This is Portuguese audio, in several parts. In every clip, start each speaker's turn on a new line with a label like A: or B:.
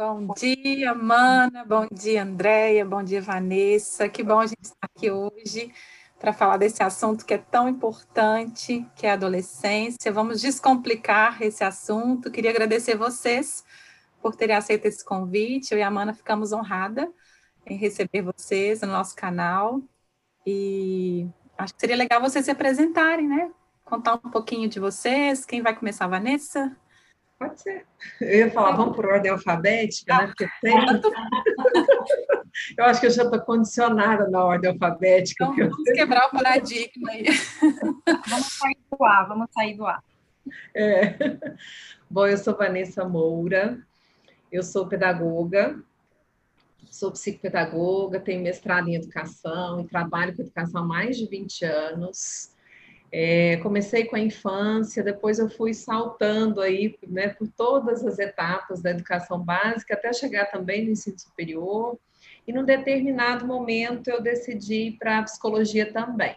A: Bom dia, Mana. Bom dia, Andréia. Bom dia, Vanessa. Que bom a gente estar aqui hoje para falar desse assunto que é tão importante, que é a adolescência. Vamos descomplicar esse assunto. Queria agradecer vocês por terem aceito esse convite. Eu e a Mana ficamos honrada em receber vocês no nosso canal. E acho que seria legal vocês se apresentarem, né? Contar um pouquinho de vocês. Quem vai começar, Vanessa?
B: Pode ser. Eu ia falar, vamos por ordem alfabética, né? Porque tem. eu acho que eu já estou condicionada na ordem alfabética.
A: Então, vamos eu... quebrar o paradigma aí.
C: vamos sair do A, vamos sair do A.
B: É. Bom, eu sou Vanessa Moura, eu sou pedagoga, sou psicopedagoga, tenho mestrado em educação e trabalho com educação há mais de 20 anos. É, comecei com a infância, depois eu fui saltando aí, né, por todas as etapas da educação básica, até chegar também no ensino superior. E num determinado momento eu decidi para a psicologia também.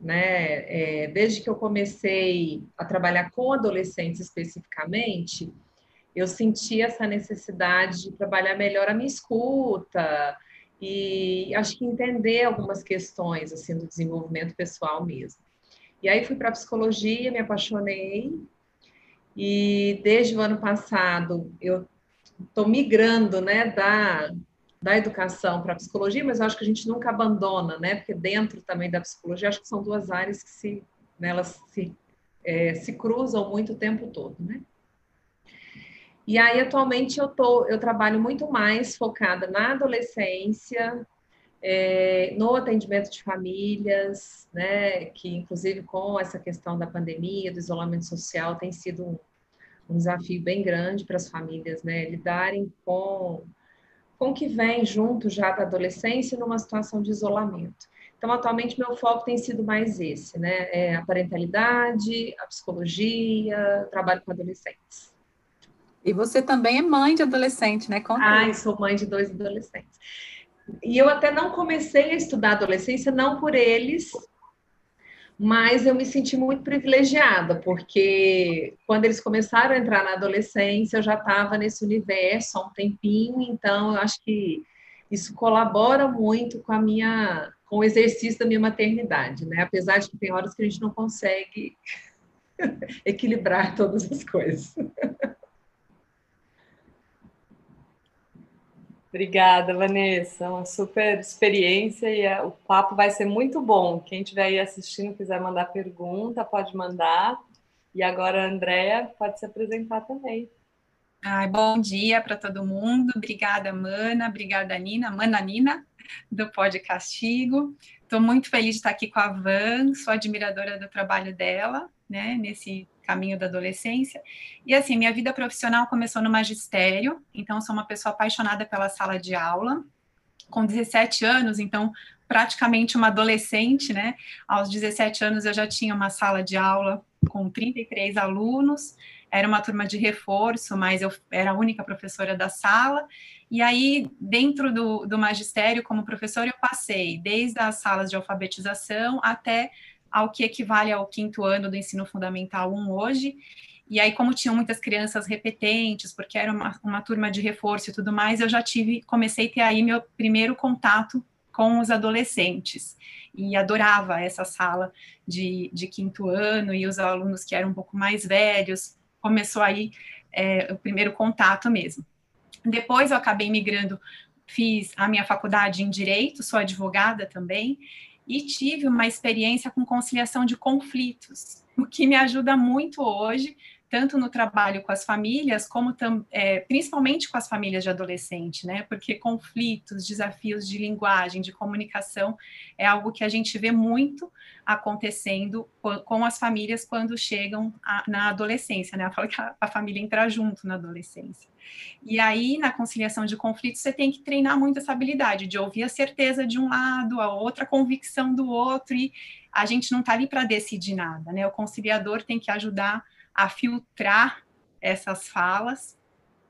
B: Né? É, desde que eu comecei a trabalhar com adolescentes especificamente, eu senti essa necessidade de trabalhar melhor a minha escuta e acho que entender algumas questões assim do desenvolvimento pessoal mesmo. E aí fui para psicologia, me apaixonei. E desde o ano passado eu estou migrando, né, da, da educação para a psicologia, mas eu acho que a gente nunca abandona, né, porque dentro também da psicologia acho que são duas áreas que se, né, se, é, se cruzam muito o tempo todo, né. E aí atualmente eu tô, eu trabalho muito mais focada na adolescência, é, no atendimento de famílias, né, que inclusive com essa questão da pandemia, do isolamento social, tem sido um, um desafio bem grande para as famílias, né, lidarem com com o que vem junto já da adolescência numa situação de isolamento. Então, atualmente, meu foco tem sido mais esse, né? É a parentalidade, a psicologia, trabalho com adolescentes.
A: E você também é mãe de adolescente, né?
B: Conta Ai, sou mãe de dois adolescentes. E eu até não comecei a estudar adolescência, não por eles, mas eu me senti muito privilegiada, porque quando eles começaram a entrar na adolescência, eu já estava nesse universo há um tempinho, então eu acho que isso colabora muito com a minha com o exercício da minha maternidade, né? Apesar de que tem horas que a gente não consegue equilibrar todas as coisas.
D: Obrigada, Vanessa. Uma super experiência e é, o papo vai ser muito bom. Quem estiver aí assistindo, quiser mandar pergunta, pode mandar. E agora a Andrea pode se apresentar também.
C: Ai, bom dia para todo mundo. Obrigada, Mana. Obrigada, Nina. Mana Nina, do Pod Castigo. Estou muito feliz de estar aqui com a Van. Sou admiradora do trabalho dela, né, nesse caminho da adolescência. E assim, minha vida profissional começou no magistério, então sou uma pessoa apaixonada pela sala de aula. Com 17 anos, então praticamente uma adolescente, né? Aos 17 anos eu já tinha uma sala de aula com 33 alunos, era uma turma de reforço, mas eu era a única professora da sala. E aí, dentro do, do magistério, como professora, eu passei desde as salas de alfabetização até ao que equivale ao quinto ano do ensino fundamental 1 hoje. E aí, como tinham muitas crianças repetentes, porque era uma, uma turma de reforço e tudo mais, eu já tive, comecei a ter aí meu primeiro contato com os adolescentes. E adorava essa sala de, de quinto ano e os alunos que eram um pouco mais velhos. Começou aí é, o primeiro contato mesmo. Depois eu acabei migrando, fiz a minha faculdade em Direito, sou advogada também, e tive uma experiência com conciliação de conflitos, o que me ajuda muito hoje tanto no trabalho com as famílias, como é, principalmente com as famílias de adolescente, né? Porque conflitos, desafios de linguagem, de comunicação, é algo que a gente vê muito acontecendo com as famílias quando chegam a, na adolescência, né? Eu falo que a, a família entra junto na adolescência. E aí, na conciliação de conflitos, você tem que treinar muito essa habilidade de ouvir a certeza de um lado, a outra convicção do outro, e a gente não está ali para decidir nada, né? O conciliador tem que ajudar a filtrar essas falas.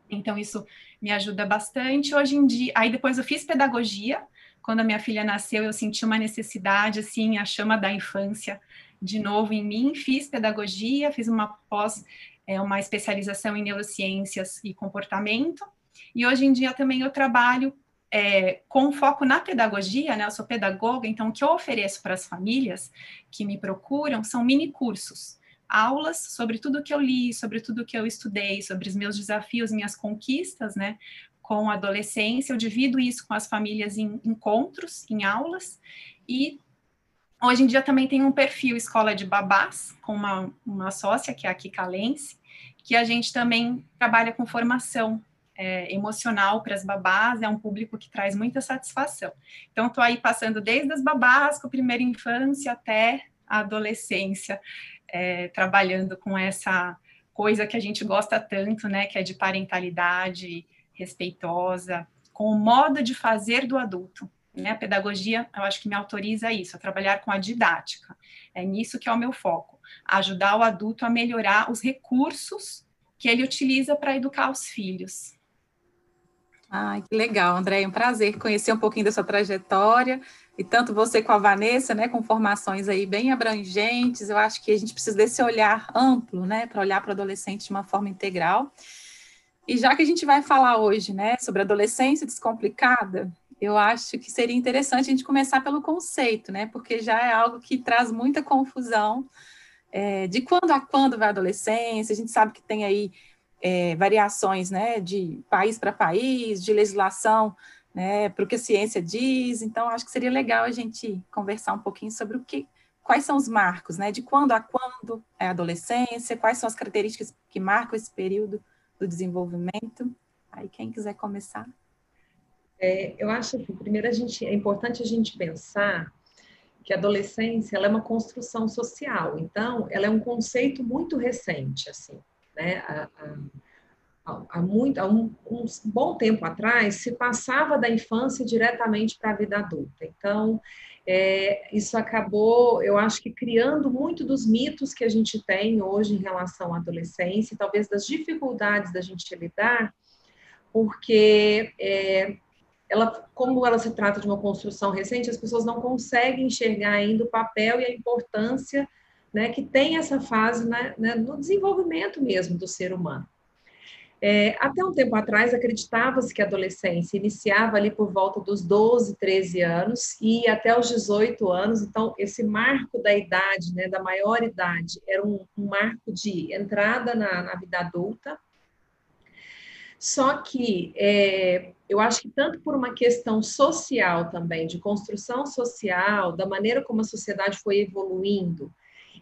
C: Então, isso me ajuda bastante. Hoje em dia, aí depois eu fiz pedagogia. Quando a minha filha nasceu, eu senti uma necessidade, assim, a chama da infância de novo em mim. Fiz pedagogia, fiz uma pós, é, uma especialização em neurociências e comportamento. E hoje em dia também eu trabalho é, com foco na pedagogia, né? Eu sou pedagoga, então o que eu ofereço para as famílias que me procuram são mini cursos aulas sobre tudo que eu li, sobre tudo que eu estudei, sobre os meus desafios, minhas conquistas, né? Com a adolescência, eu divido isso com as famílias em encontros, em aulas, e hoje em dia também tem um perfil Escola de Babás, com uma, uma sócia, que é a Kika Lense, que a gente também trabalha com formação é, emocional para as babás, é um público que traz muita satisfação. Então, estou aí passando desde as babás, com primeira infância, até a adolescência, é, trabalhando com essa coisa que a gente gosta tanto, né, que é de parentalidade respeitosa, com o modo de fazer do adulto. Né? A pedagogia, eu acho que me autoriza isso, a trabalhar com a didática. É nisso que é o meu foco, ajudar o adulto a melhorar os recursos que ele utiliza para educar os filhos.
A: Ai, que legal, André, é um prazer conhecer um pouquinho da sua trajetória, e tanto você com a Vanessa, né, com formações aí bem abrangentes, eu acho que a gente precisa desse olhar amplo, né, para olhar para o adolescente de uma forma integral. E já que a gente vai falar hoje, né, sobre adolescência descomplicada, eu acho que seria interessante a gente começar pelo conceito, né, porque já é algo que traz muita confusão é, de quando a quando vai a adolescência, a gente sabe que tem aí é, variações, né, de país para país, de legislação né, para o que a ciência diz. Então, acho que seria legal a gente conversar um pouquinho sobre o que, quais são os marcos, né, de quando a quando é a adolescência, quais são as características que marcam esse período do desenvolvimento. Aí, quem quiser começar.
B: É, eu acho que primeiro a gente é importante a gente pensar que a adolescência ela é uma construção social, então ela é um conceito muito recente, assim, né? A, a, há, muito, há um, um, bom tempo atrás, se passava da infância diretamente para a vida adulta. Então, é, isso acabou, eu acho que criando muito dos mitos que a gente tem hoje em relação à adolescência, talvez das dificuldades da gente lidar, porque é, ela, como ela se trata de uma construção recente, as pessoas não conseguem enxergar ainda o papel e a importância né, que tem essa fase né, né, no desenvolvimento mesmo do ser humano. É, até um tempo atrás, acreditava-se que a adolescência iniciava ali por volta dos 12, 13 anos e até os 18 anos. Então, esse marco da idade, né, da maior idade, era um, um marco de entrada na, na, vida adulta. Só que é, eu acho que tanto por uma questão social também, de construção social, da maneira como a sociedade foi evoluindo,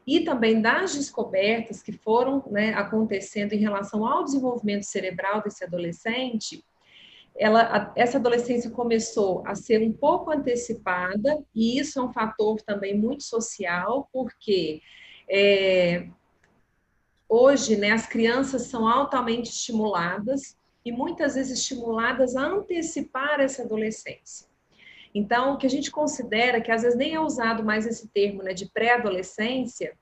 B: e também das descobertas que foram né, acontecendo em relação ao desenvolvimento cerebral desse adolescente, ela, essa adolescência começou a ser um pouco antecipada, e isso é um fator também muito social, porque é, hoje né, as crianças são altamente estimuladas e muitas vezes estimuladas a antecipar essa adolescência. Então, o que a gente considera, que às vezes nem é usado mais esse termo né, de pré-adolescência,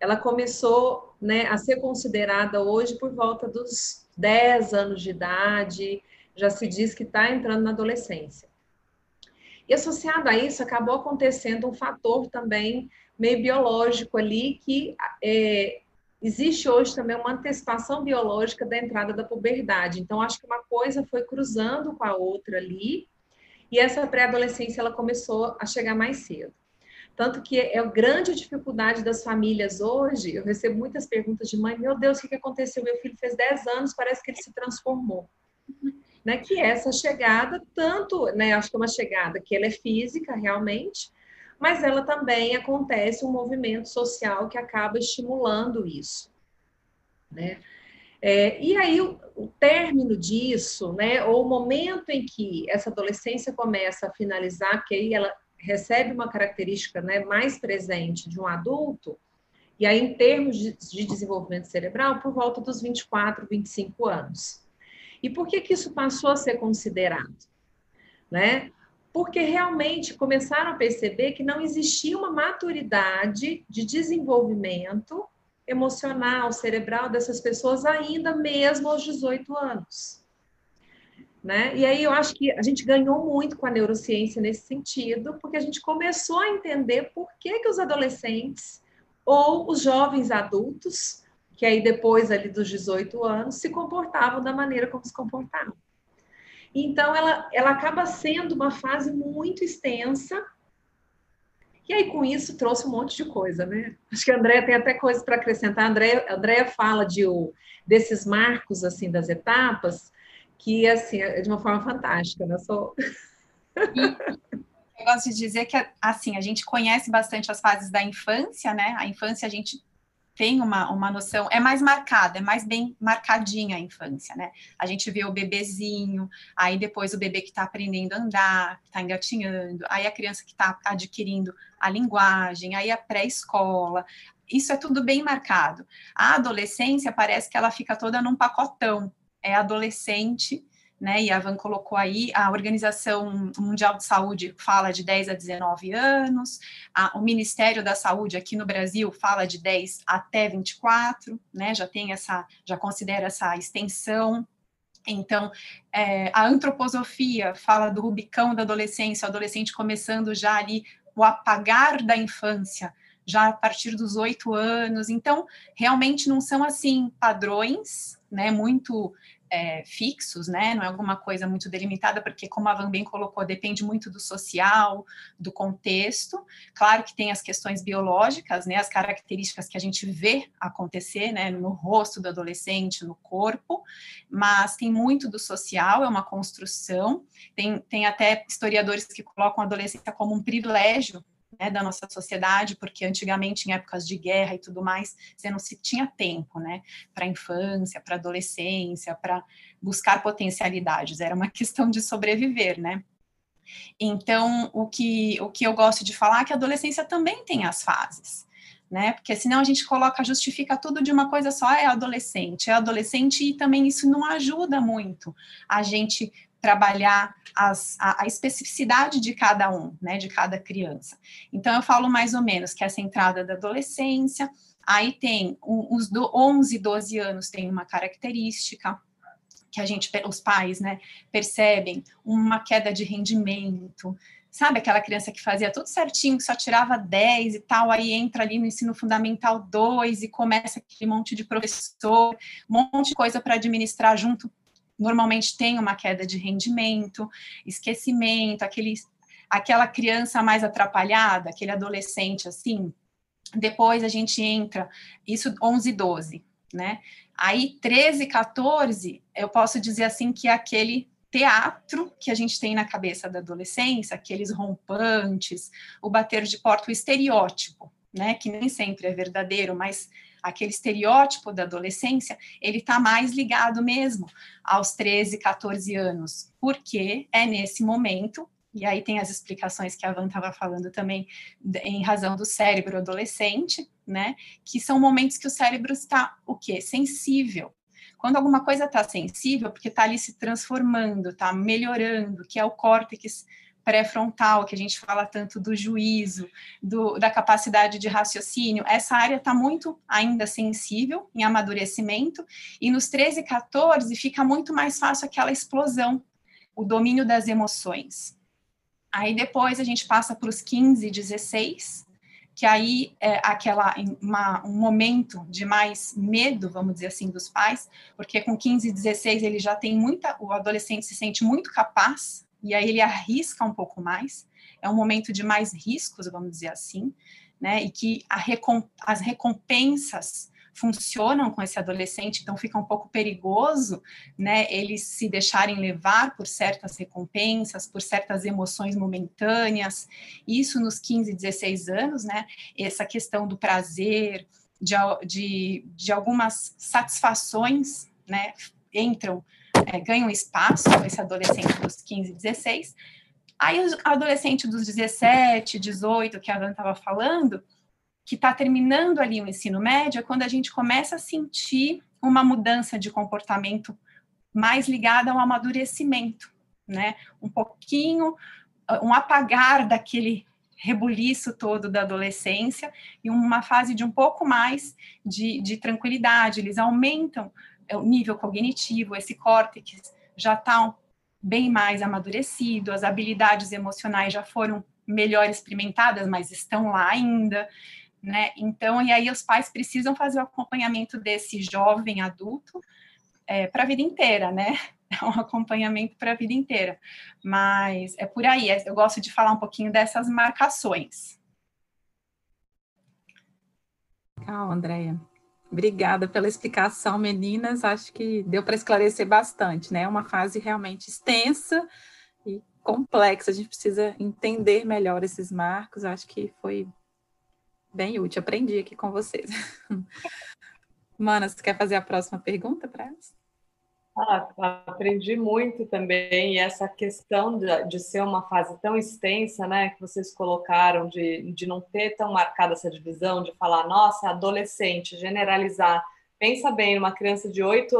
B: ela começou né, a ser considerada hoje por volta dos 10 anos de idade, já se diz que está entrando na adolescência. E associado a isso, acabou acontecendo um fator também meio biológico ali, que é, existe hoje também uma antecipação biológica da entrada da puberdade. Então, acho que uma coisa foi cruzando com a outra ali, e essa pré-adolescência ela começou a chegar mais cedo. Tanto que é a grande dificuldade das famílias hoje. Eu recebo muitas perguntas de mãe: meu Deus, o que aconteceu? Meu filho fez 10 anos, parece que ele se transformou. Né, que essa chegada, tanto, né, acho que é uma chegada que ela é física realmente, mas ela também acontece um movimento social que acaba estimulando isso. né? É, e aí, o, o, término disso, né, ou o momento em que essa adolescência começa a finalizar, que aí ela recebe uma característica né, mais presente de um adulto, e aí, em termos de, de desenvolvimento cerebral, por volta dos 24, 25 anos. E por que, que isso passou a ser considerado? Né? Porque realmente começaram a perceber que não existia uma maturidade de desenvolvimento emocional, cerebral dessas pessoas ainda mesmo aos 18 anos. Né? E aí eu acho que a gente ganhou muito com a neurociência nesse sentido, porque a gente começou a entender por que, que os adolescentes ou os jovens adultos, que aí depois ali dos 18 anos, se comportavam da maneira como se comportavam. Então, ela, ela acaba sendo uma fase muito extensa e aí, com isso, trouxe um monte de coisa, né? Acho que a Andréia tem até coisas para acrescentar. A Andréia, Andréia fala de, desses marcos, assim, das etapas, que, assim, é de uma forma fantástica, né? Sou...
C: Eu gosto de dizer que, assim, a gente conhece bastante as fases da infância, né? A infância a gente tem uma, uma noção, é mais marcada, é mais bem marcadinha a infância, né? A gente vê o bebezinho, aí depois o bebê que está aprendendo a andar, que está engatinhando, aí a criança que está adquirindo a linguagem, aí a pré-escola. Isso é tudo bem marcado. A adolescência parece que ela fica toda num pacotão. É adolescente, né? E a Van colocou aí, a Organização Mundial de Saúde fala de 10 a 19 anos, a, o Ministério da Saúde aqui no Brasil fala de 10 até 24, né? Já tem essa, já considera essa extensão. Então, é, a antroposofia fala do Rubicão da adolescência, o adolescente começando já ali o apagar da infância, já a partir dos oito anos. Então, realmente não são assim padrões, né? Muito é, fixos, né? Não é alguma coisa muito delimitada, porque, como a Van bem colocou, depende muito do social, do contexto. Claro que tem as questões biológicas, né? As características que a gente vê acontecer, né? No rosto do adolescente, no corpo, mas tem muito do social, é uma construção. Tem, tem até historiadores que colocam a adolescência como um privilégio né, da nossa sociedade, porque antigamente, em épocas de guerra e tudo mais, você não se tinha tempo, né, para infância, para adolescência, para buscar potencialidades, era uma questão de sobreviver, né. Então, o que, o que eu gosto de falar é que a adolescência também tem as fases, né? Porque senão a gente coloca, justifica tudo de uma coisa só, é adolescente, é adolescente, e também isso não ajuda muito a gente trabalhar as, a, a, especificidade de cada um, né, de cada criança. Então, eu falo mais ou menos que essa entrada da adolescência, aí tem os do 11, 12 anos tem uma característica que a gente, os pais, né, percebem uma queda de rendimento, sabe aquela criança que fazia tudo certinho, que só tirava 10 e tal, aí entra ali no ensino fundamental 2 e começa aquele monte de professor, um monte de coisa para administrar junto normalmente tem uma queda de rendimento, esquecimento, aquele, aquela criança mais atrapalhada, aquele adolescente assim. Depois a gente entra, isso 11, 12, né? Aí 13, 14, eu posso dizer assim que é aquele teatro que a gente tem na cabeça da adolescência, aqueles rompantes, o bater de porta, o estereótipo, né? Que nem sempre é verdadeiro, mas aquele estereótipo da adolescência, ele está mais ligado mesmo aos 13, 14 anos, porque é nesse momento, e aí tem as explicações que a Van estava falando também, em razão do cérebro adolescente, né, que são momentos que o cérebro está, o quê? Sensível, quando alguma coisa está sensível, porque está ali se transformando, está melhorando, que é o córtex pré-frontal, que a gente fala tanto do juízo, do, da capacidade de raciocínio, essa área está muito ainda sensível em amadurecimento, e nos 13 e 14 fica muito mais fácil aquela explosão, o domínio das emoções. Aí depois a gente passa para os 15 e 16, que aí é aquela uma, um momento de mais medo, vamos dizer assim, dos pais, porque com 15 e 16 ele já tem muita, o adolescente se sente muito capaz e aí ele arrisca um pouco mais, é um momento de mais riscos, vamos dizer assim, né? E que recomp as recompensas funcionam com esse adolescente, então fica um pouco perigoso, né, eles se deixarem levar por certas recompensas, por certas emoções momentâneas, isso nos 15, 16 anos, né, essa questão do prazer, de, de, de algumas satisfações, né, entram, é, ganham espaço, esse adolescente dos 15, 16, aí o adolescente dos 17, 18, que a Ana estava falando, que está terminando ali o ensino médio, é quando a gente começa a sentir uma mudança de comportamento mais ligada ao amadurecimento, né? Um pouquinho, um apagar daquele rebuliço todo da adolescência e uma fase de um pouco mais de, de tranquilidade. Eles aumentam nível cognitivo, esse córtex já está bem mais amadurecido, as habilidades emocionais já foram melhor experimentadas, mas estão lá ainda, né? Então, e aí os pais precisam fazer o acompanhamento desse jovem adulto é, para a vida inteira, né? É um acompanhamento para a vida inteira. Mas é por aí, eu gosto de falar um pouquinho dessas marcações.
A: Legal, Andréia. Obrigada pela explicação, meninas. Acho que deu para esclarecer bastante, né? É uma fase realmente extensa e complexa. A gente precisa entender melhor esses marcos. Acho que foi bem útil. Aprendi aqui com vocês. Mana, você quer fazer a próxima pergunta para elas?
D: Ah, aprendi muito também, e essa questão de, de, ser uma fase tão extensa, né, que vocês colocaram, de, de não ter tão marcada essa divisão, de falar, nossa, adolescente, generalizar. Pensa bem, uma criança de 8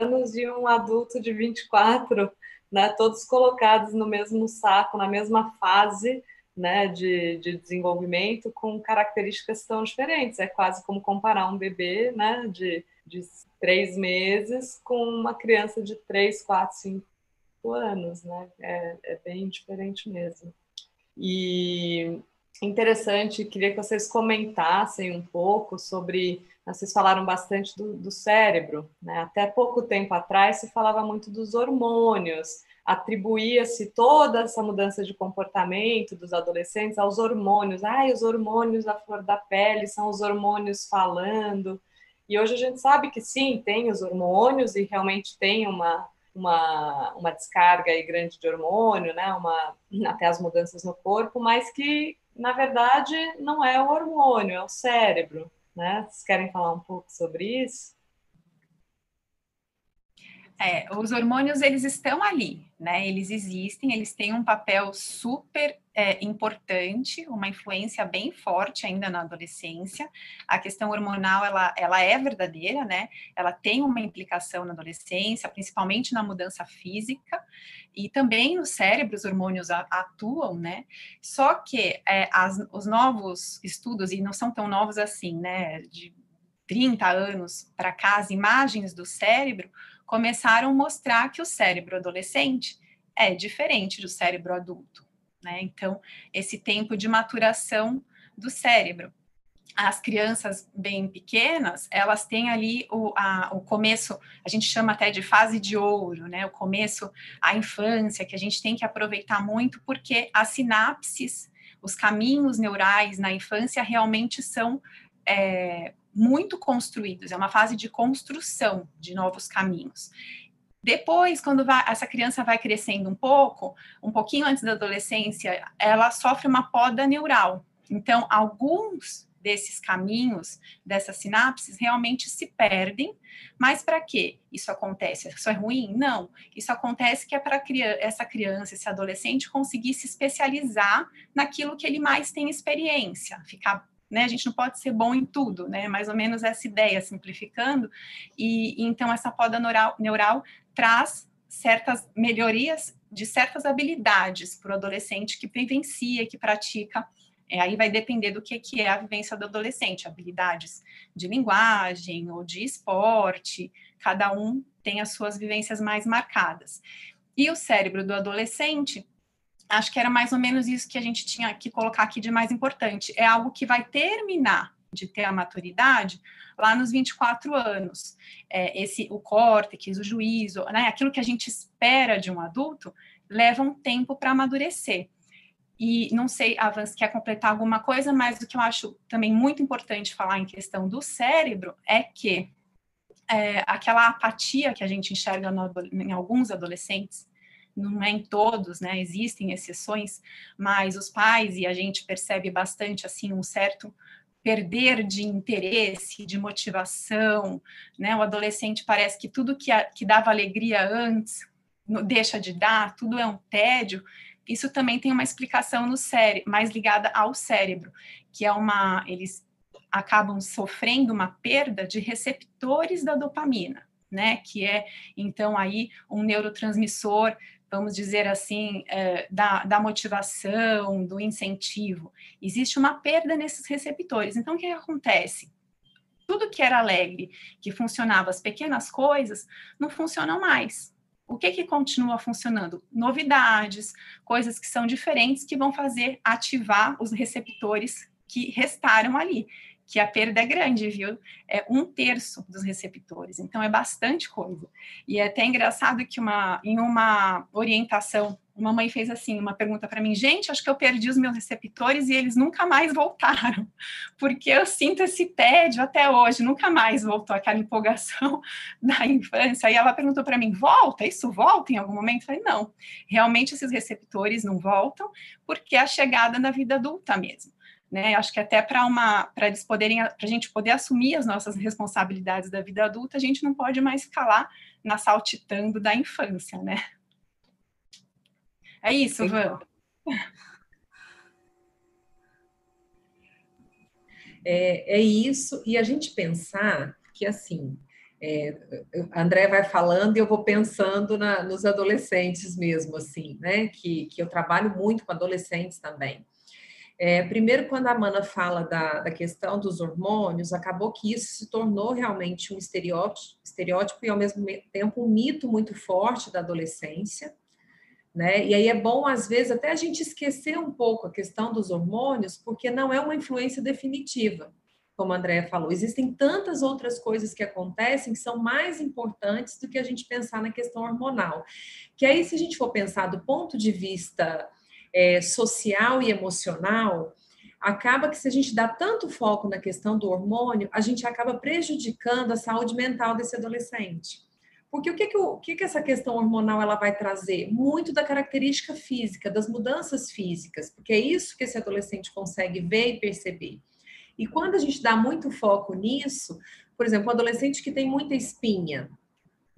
D: anos e um adulto de 24, né, todos colocados no mesmo saco, na mesma fase, né, de, de desenvolvimento com características tão diferentes. É quase como comparar um bebê né, de, de três meses com uma criança de três, quatro, cinco anos. Né? É, é bem diferente mesmo. E interessante, queria que vocês comentassem um pouco sobre. Vocês falaram bastante do, do cérebro, né? Até pouco tempo atrás se falava muito dos hormônios, atribuía-se toda essa mudança de comportamento dos adolescentes aos hormônios. Ai, os hormônios da flor da pele são os hormônios falando. E hoje a gente sabe que sim, tem os hormônios e realmente tem uma, uma, uma descarga aí grande de hormônio, né? uma, até as mudanças no corpo, mas que, na verdade, não é o hormônio, é o cérebro. Né? Vocês querem falar um pouco sobre isso?
C: É, os hormônios, eles estão ali, né? Eles existem, eles têm um papel super é, importante, uma influência bem forte ainda na adolescência. A questão hormonal, ela, ela é verdadeira, né? Ela tem uma implicação na adolescência, principalmente na mudança física, e também no cérebro os hormônios atuam, né? Só que é, as, os novos estudos, e não são tão novos assim, né? De 30 anos para cá, as imagens do cérebro começaram a mostrar que o cérebro adolescente é diferente do cérebro adulto, né? Então, esse tempo de maturação do cérebro. As crianças bem pequenas, elas têm ali o, a, o começo, a gente chama até de fase de ouro, né? O começo, a infância, que a gente tem que aproveitar muito, porque as sinapses, os caminhos neurais na infância realmente são é, muito construídos, é uma fase de construção de novos caminhos. Depois, quando vai, essa criança vai crescendo um pouco, um pouquinho antes da adolescência, ela sofre uma poda neural. Então, alguns desses caminhos, dessas sinapses, realmente se perdem. Mas para que isso acontece? Isso é ruim? Não. Isso acontece que é para essa criança, esse adolescente, conseguir se especializar naquilo que ele mais tem experiência, ficar né? A gente não pode ser bom em tudo, né? Mais ou menos essa ideia, simplificando. E, e então essa poda neural, neural traz certas melhorias de certas habilidades para o adolescente que vivencia, que pratica. É, aí vai depender do que, que é a vivência do adolescente, habilidades de linguagem ou de esporte, cada um tem as suas vivências mais marcadas. E o cérebro do adolescente acho que era mais ou menos isso que a gente tinha que colocar aqui de mais importante. É algo que vai terminar de ter a maturidade lá nos 24 anos. É, esse, o córtex, o juízo, né, aquilo que a gente espera de um adulto, leva um tempo para amadurecer. E não sei, Avans, quer completar alguma coisa, mas o que eu acho também muito importante falar em questão do cérebro é que é, aquela apatia que a gente enxerga no, em alguns adolescentes, não é em todos, né? Existem exceções, mas os pais e a gente percebe bastante assim um certo perder de interesse, de motivação, né? O adolescente parece que tudo que, a, que dava alegria antes deixa de dar, tudo é um tédio. Isso também tem uma explicação no cérebro, mais ligada ao cérebro, que é uma eles acabam sofrendo uma perda de receptores da dopamina, né? Que é então aí um neurotransmissor vamos dizer assim, é, da, da, motivação, do incentivo. Existe uma perda nesses receptores. Então, o que, acontece? Tudo que era alegre, que funcionava, as pequenas coisas, não funcionam mais. O que, que continua funcionando? Novidades, coisas que são diferentes que vão fazer ativar os receptores que restaram ali que a perda é grande, viu? É um terço dos receptores, então é bastante coisa. E é até engraçado que uma, em uma orientação, uma mãe fez assim, uma pergunta para mim, gente, acho que eu perdi os meus receptores e eles nunca mais voltaram, porque eu sinto esse tédio até hoje, nunca mais voltou aquela empolgação da infância. E ela perguntou para mim, volta? Isso volta em algum momento? Eu falei, não, realmente esses receptores não voltam, porque é a chegada na vida adulta mesmo né? Acho que até para uma para eles poderem para a gente poder assumir as nossas responsabilidades da vida adulta, a gente não pode mais lá na saltitando da infância, né? É isso, Van.
B: É, é isso, e a gente pensar que assim, é, André vai falando e eu vou pensando na, nos adolescentes mesmo, assim, né? Que, que eu trabalho muito com adolescentes também. É, primeiro, quando a Mana fala da, da questão dos hormônios, acabou que isso se tornou realmente um estereótipo, estereótipo e, ao mesmo tempo, um mito muito forte da adolescência. Né? E aí é bom, às vezes, até a gente esquecer um pouco a questão dos hormônios, porque não é uma influência definitiva, como a Andrea falou. Existem tantas outras coisas que acontecem que são mais importantes do que a gente pensar na questão hormonal. Que aí, se a gente for pensar do ponto de vista é, social e emocional, acaba que se a gente dá tanto foco na questão do hormônio, a gente acaba prejudicando a saúde mental desse adolescente. Porque o que, que, o que, que essa questão hormonal ela vai trazer? Muito da característica física, das mudanças físicas, porque é isso que esse adolescente consegue ver e perceber. E quando a gente dá muito foco nisso, por exemplo, um adolescente que tem muita espinha,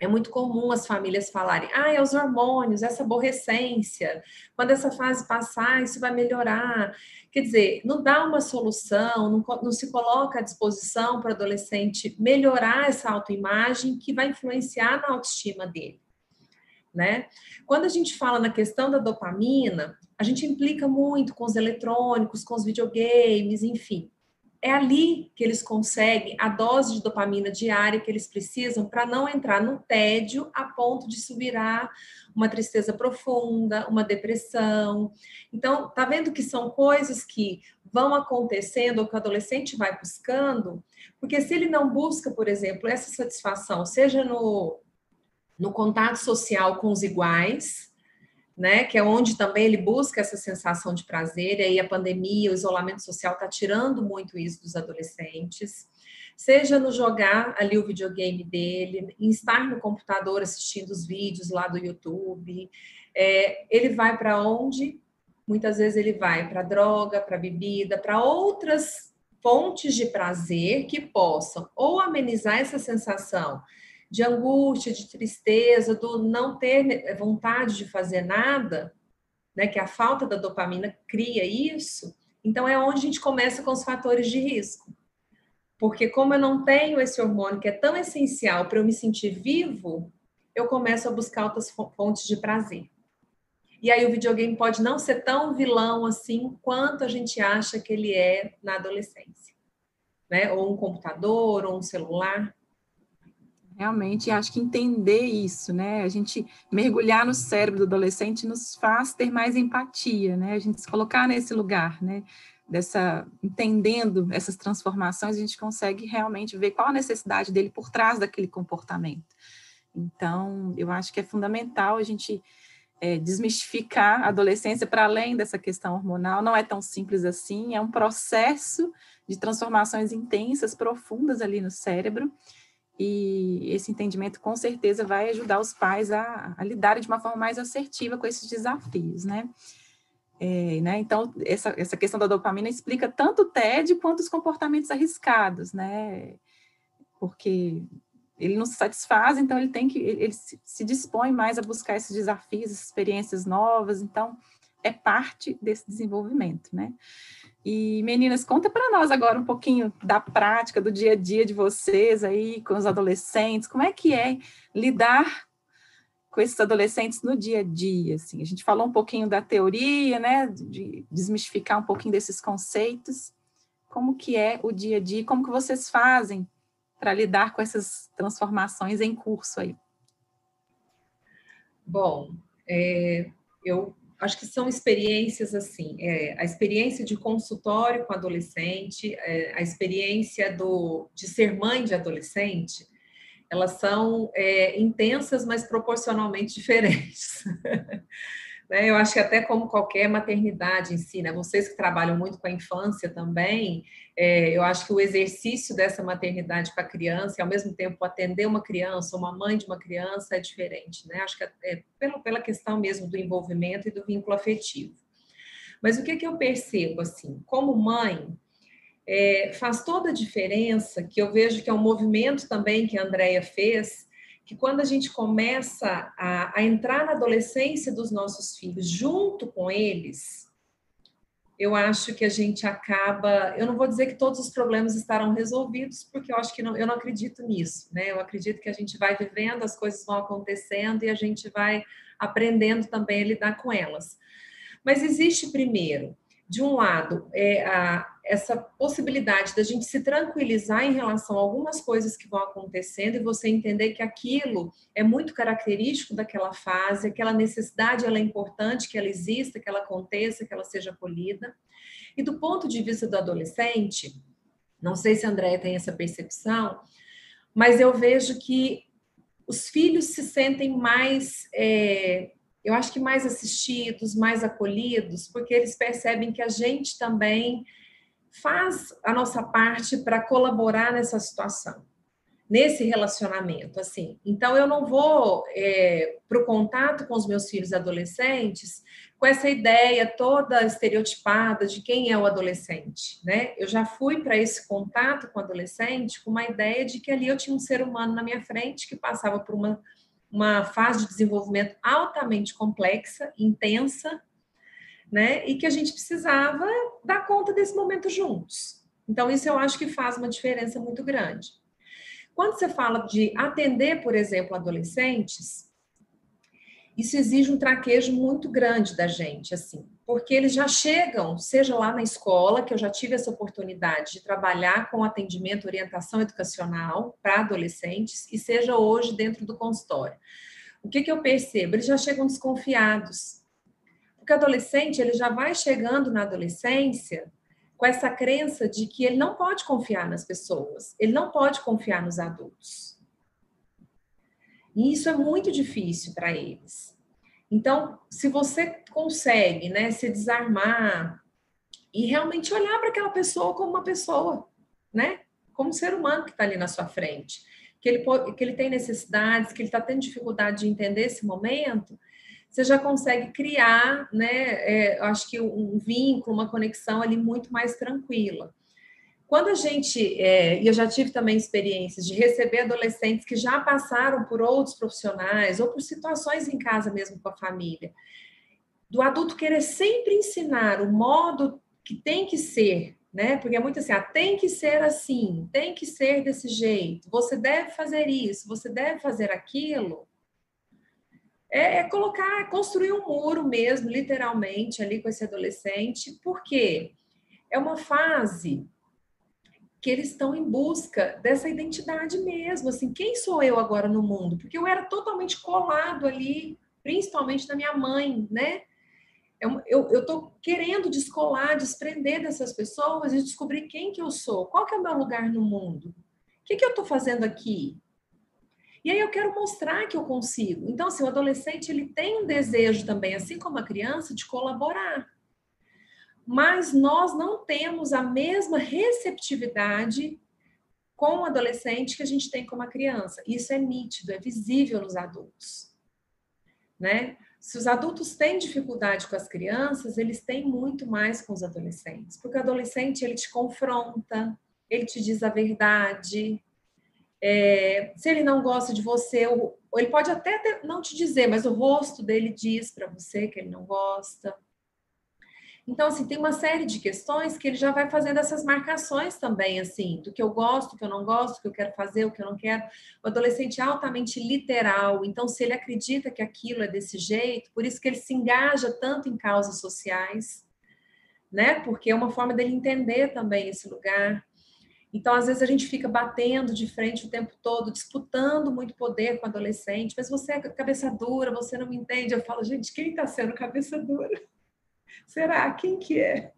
B: é muito comum as famílias falarem: ah, é os hormônios, essa aborrecência, quando essa fase passar, isso vai melhorar. Quer dizer, não dá uma solução, não, não se coloca à disposição para o adolescente melhorar essa autoimagem que vai influenciar na autoestima dele. Né? Quando a gente fala na questão da dopamina, a gente implica muito com os eletrônicos, com os videogames, enfim é ali que eles conseguem a dose de dopamina diária que eles precisam para não entrar no tédio a ponto de isso virar uma tristeza profunda, uma depressão. Então, tá vendo que são coisas que vão acontecendo ou que o adolescente vai buscando, porque se ele não busca, por exemplo, essa satisfação, seja no, no contato social com os iguais, né? Que é onde também ele busca essa sensação de prazer, e aí a pandemia, o isolamento social está tirando muito isso dos adolescentes. Seja no jogar ali o videogame dele, em estar no computador assistindo os vídeos lá do YouTube. É, ele vai para onde? Muitas vezes ele vai para droga, para bebida, para outras fontes de prazer que possam ou amenizar essa sensação de angústia, de tristeza, do não ter vontade de fazer nada, né, que a falta da dopamina cria isso, então é onde a gente começa com os fatores de risco. Porque como eu não tenho esse hormônio que é tão essencial para eu me sentir vivo, eu começo a buscar outras fontes de prazer. E aí o videogame pode não ser tão vilão assim quanto a gente acha que ele é na adolescência. Né? Ou um computador, ou um celular.
A: Realmente, acho que entender isso, né? A gente mergulhar no cérebro do adolescente nos faz ter mais empatia, né? A gente se colocar nesse lugar, né? Dessa, entendendo essas transformações, a gente consegue realmente ver qual a necessidade dele por trás daquele comportamento. Então, eu acho que é fundamental a gente é, desmistificar a adolescência para além dessa questão hormonal. Não é tão simples assim, é um processo de transformações intensas, profundas ali no cérebro e esse entendimento com certeza vai ajudar os pais a, a lidarem de uma forma mais assertiva com esses desafios, né? É, né? Então, essa, essa questão da dopamina explica tanto o TED quanto os comportamentos arriscados, né? Porque ele não se satisfaz, então ele tem que, ele, ele se, se, dispõe mais a buscar esses desafios, experiências novas, então é parte desse desenvolvimento, né? E meninas, conta para nós agora um pouquinho da prática, do dia a dia de vocês aí com os adolescentes, como é que é lidar com esses adolescentes no dia a dia, assim. A gente falou um pouquinho da teoria, né, de desmistificar um pouquinho desses conceitos. Como que é o dia a dia? Como que vocês fazem para lidar com essas transformações em curso aí?
B: Bom, é, eu acho que são experiências assim, é, a experiência de consultório com adolescente, é, a experiência do, de ser mãe de adolescente, elas são é, intensas, mas proporcionalmente diferentes. Né? Eu acho que até como qualquer maternidade em si, né? vocês que trabalham muito com a infância também, é, eu acho que o exercício dessa maternidade com a criança e ao mesmo tempo atender uma criança, uma mãe de uma criança é diferente, né? Acho que é, é pela, pela questão mesmo do envolvimento e do vínculo afetivo. Mas o que, que eu percebo assim, como mãe, é, faz toda a diferença, que eu vejo que é um movimento também que a Andrea fez, que quando a gente começa a, a entrar na adolescência dos nossos filhos junto com eles, eu acho que a gente acaba. Eu não vou dizer que todos os problemas estarão resolvidos, porque eu acho que não, eu não acredito nisso, né? Eu acredito que a gente vai vivendo, as coisas vão acontecendo e a gente vai aprendendo também a lidar com elas. Mas existe primeiro de um lado, é a, essa possibilidade da gente se tranquilizar em relação a algumas coisas que vão acontecendo e você entender que aquilo é muito característico daquela fase, aquela necessidade ela é importante que ela exista, que ela aconteça, que ela seja acolhida. E do ponto de vista do adolescente, não sei se a Andréia tem essa percepção, mas eu vejo que os filhos se sentem mais é, eu acho que mais assistidos, mais acolhidos, porque eles percebem que a gente também faz a nossa parte para colaborar nessa situação, nesse relacionamento, assim. Então, eu não vou é, para o contato com os meus filhos adolescentes com essa ideia toda estereotipada de quem é o adolescente, né? Eu já fui para esse contato com o adolescente com uma ideia de que ali eu tinha um ser humano na minha frente que passava por uma uma fase de desenvolvimento altamente complexa, intensa, né? E que a gente precisava dar conta desse momento juntos. Então, isso eu acho que faz uma diferença muito grande. Quando você fala de atender, por exemplo, adolescentes, isso exige um traquejo muito grande da gente, assim, porque eles já chegam, seja lá na escola, que eu já tive essa oportunidade de trabalhar com atendimento, orientação educacional para adolescentes, e seja hoje dentro do consultório. O que, que eu percebo? Eles já chegam desconfiados. Porque o adolescente, ele já vai chegando na adolescência com essa crença de que ele não pode confiar nas pessoas, ele não pode confiar nos adultos. E isso é muito difícil para eles. Então, se você consegue, né, se desarmar e realmente olhar para aquela pessoa como uma pessoa, né, como um ser humano que está ali na sua frente, que ele, que ele tem necessidades, que ele está tendo dificuldade de entender esse momento, você já consegue criar, né, é, acho que um vínculo, uma conexão ali muito mais tranquila. Quando a gente, é, e eu já tive também experiências de receber adolescentes que já passaram por outros profissionais ou por situações em casa mesmo com a família, do adulto querer sempre ensinar o modo que tem que ser, né? Porque é muito assim, ah, tem que ser assim, tem que ser desse jeito, você deve fazer isso, você deve fazer aquilo. É, é colocar, é construir um muro mesmo, literalmente, ali com esse adolescente, porque é uma fase que eles estão em busca dessa identidade mesmo, assim, quem sou eu agora no mundo? Porque eu era totalmente colado ali, principalmente na minha mãe, né? Eu estou querendo descolar, desprender dessas pessoas e descobrir quem que eu sou, qual que é o meu lugar no mundo, o que, que eu estou fazendo aqui? E aí eu quero mostrar que eu consigo. Então, assim, o adolescente ele tem um desejo também, assim como a criança, de colaborar mas nós não temos a mesma receptividade com o adolescente que a gente tem com a criança. Isso é nítido, é visível nos adultos. Né? Se os adultos têm dificuldade com as crianças, eles têm muito mais com os adolescentes, porque o adolescente ele te confronta, ele te diz a verdade. É, se ele não gosta de você, ele pode até não te dizer, mas o rosto dele diz para você que ele não gosta. Então, assim, tem uma série de questões que ele já vai fazendo essas marcações também, assim, do que eu gosto, do que eu não gosto, do que eu quero fazer, o que eu não quero. O adolescente é altamente literal, então, se ele acredita que aquilo é desse jeito, por isso que ele se engaja tanto em causas sociais, né? Porque é uma forma dele entender também esse lugar. Então, às vezes, a gente fica batendo de frente o tempo todo, disputando muito poder com o adolescente, mas você é cabeça dura, você não me entende. Eu falo, gente, quem está sendo cabeça dura? Será? Quem que é?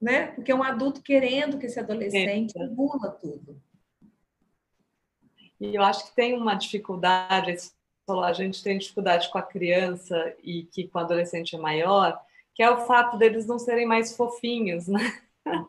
B: Né? Porque é um adulto querendo que esse adolescente é. tudo.
D: E eu acho que tem uma dificuldade, a gente tem dificuldade com a criança e que com o adolescente é maior, que é o fato deles não serem mais fofinhos, né?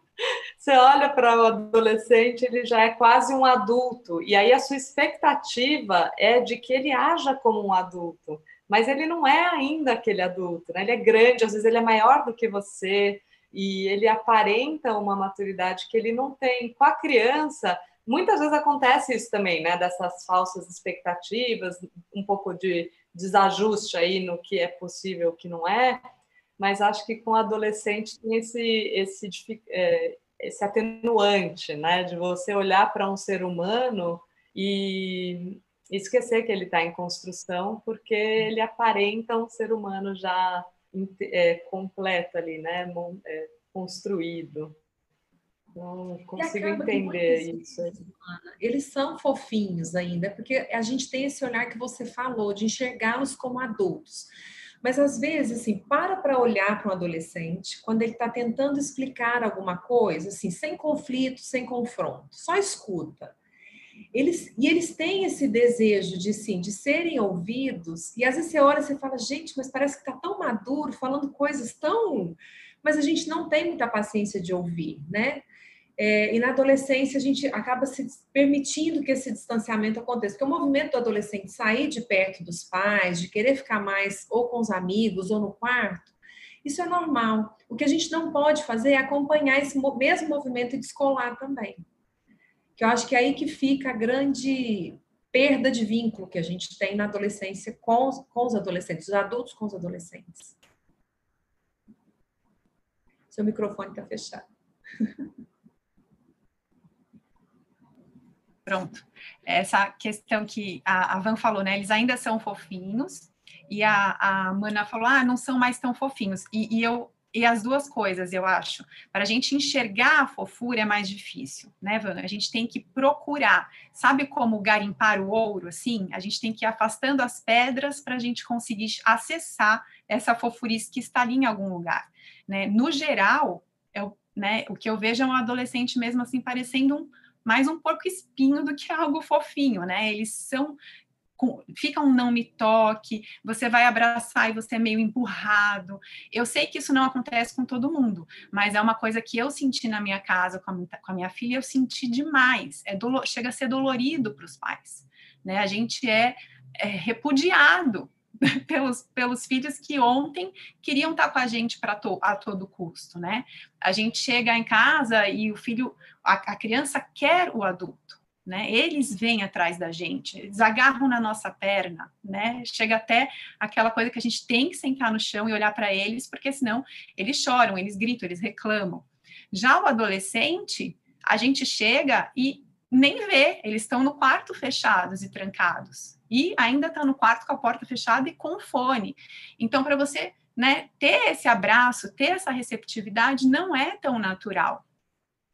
D: Você olha para o adolescente, ele já é quase um adulto, e aí a sua expectativa é de que ele haja como um adulto mas ele não é ainda aquele adulto, né? Ele é grande, às vezes ele é maior do que você e ele aparenta uma maturidade que ele não tem. Com a criança, muitas vezes acontece isso também, né? Dessas falsas expectativas, um pouco de desajuste aí no que é possível, o que não é. Mas acho que com o adolescente tem esse esse é, esse atenuante, né? De você olhar para um ser humano e esquecer que ele está em construção, porque ele aparenta um ser humano já é, completo ali, né? É, construído. Não consigo entender isso.
B: Eles são fofinhos ainda, porque a gente tem esse olhar que você falou, de enxergá-los como adultos. Mas às vezes, assim, para para olhar para um adolescente quando ele está tentando explicar alguma coisa, assim, sem conflito, sem confronto, só escuta. Eles, e eles têm esse desejo de, sim, de serem ouvidos, e às vezes você olha e você fala, gente, mas parece que está tão maduro, falando coisas tão. Mas a gente não tem muita paciência de ouvir, né? É, e na adolescência a gente acaba se permitindo que esse distanciamento aconteça, porque o movimento do adolescente sair de perto dos pais, de querer ficar mais ou com os amigos ou no quarto, isso é normal. O que a gente não pode fazer é acompanhar esse mesmo movimento e descolar também que eu acho que é aí que fica a grande perda de vínculo que a gente tem na adolescência com com os adolescentes, os adultos com os adolescentes. Seu microfone está fechado.
C: Pronto. Essa questão que a, a Van falou, né? Eles ainda são fofinhos, e a, a Mana falou, ah, não são mais tão fofinhos. E, e eu e as duas coisas, eu acho. Para a gente enxergar a fofura é mais difícil, né, Van? A gente tem que procurar. Sabe como garimpar o ouro, assim? A gente tem que ir afastando as pedras para a gente conseguir acessar essa fofurice que está ali em algum lugar. Né? No geral, eu, né, o que eu vejo é um adolescente mesmo assim, parecendo um, mais um porco espinho do que algo fofinho, né? Eles são fica um não me toque, você vai abraçar e você é meio empurrado. Eu sei que isso não acontece com todo mundo, mas é uma coisa que eu senti na minha casa com a minha, com a minha filha, eu senti demais. É dolo, chega a ser dolorido para os pais. Né? A gente é, é repudiado pelos, pelos filhos que ontem queriam estar com a gente para to, a todo custo, né? A gente chega em casa e o filho, a, a criança quer o adulto né? Eles vêm atrás da gente, eles agarram na nossa perna, né? Chega até aquela coisa que a gente tem que sentar no chão e olhar para eles, porque senão eles choram, eles gritam, eles reclamam. Já o adolescente, a gente chega e nem vê, eles estão no quarto fechados e trancados. E ainda estão tá no quarto com a porta fechada e com fone. Então, para você né, ter esse abraço, ter essa receptividade, não é tão natural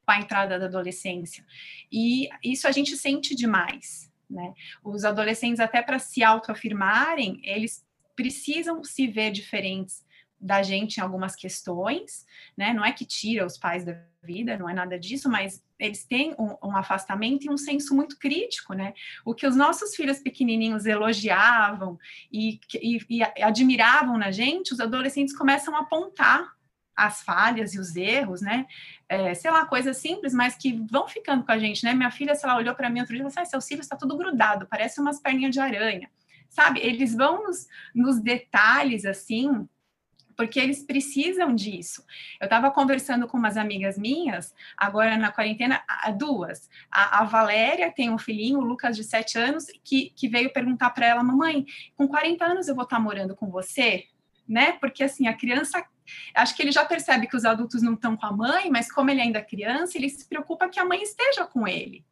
C: com a entrada da adolescência. E isso a gente sente demais, né? Os adolescentes, até para se autoafirmarem, eles precisam se ver diferentes da gente em algumas questões, né? Não é que tira os pais da vida, não é nada disso, mas eles têm um, um, afastamento e um senso muito crítico, né? O que os nossos filhos pequenininhos elogiavam e, e, e admiravam na gente, os adolescentes começam a apontar as falhas e os erros, né? É, sei lá, coisas simples, mas que vão ficando com a gente, né? Minha filha, sei lá, olhou para mim outro dia e falou assim: ah, seu cílio está tudo grudado, parece umas perninhas de aranha. sabe? Eles vão nos, nos detalhes assim, porque eles precisam disso. Eu estava conversando com umas amigas minhas, agora na quarentena, duas. A, a, Valéria tem um filhinho, o Lucas, de 7 anos, que, que veio perguntar para ela: Mamãe, com 40 anos eu vou estar tá morando com você? Né? Porque assim, a criança. Acho que ele já percebe que os adultos não estão com a mãe, mas como ele ainda é criança, ele se preocupa que a mãe esteja com ele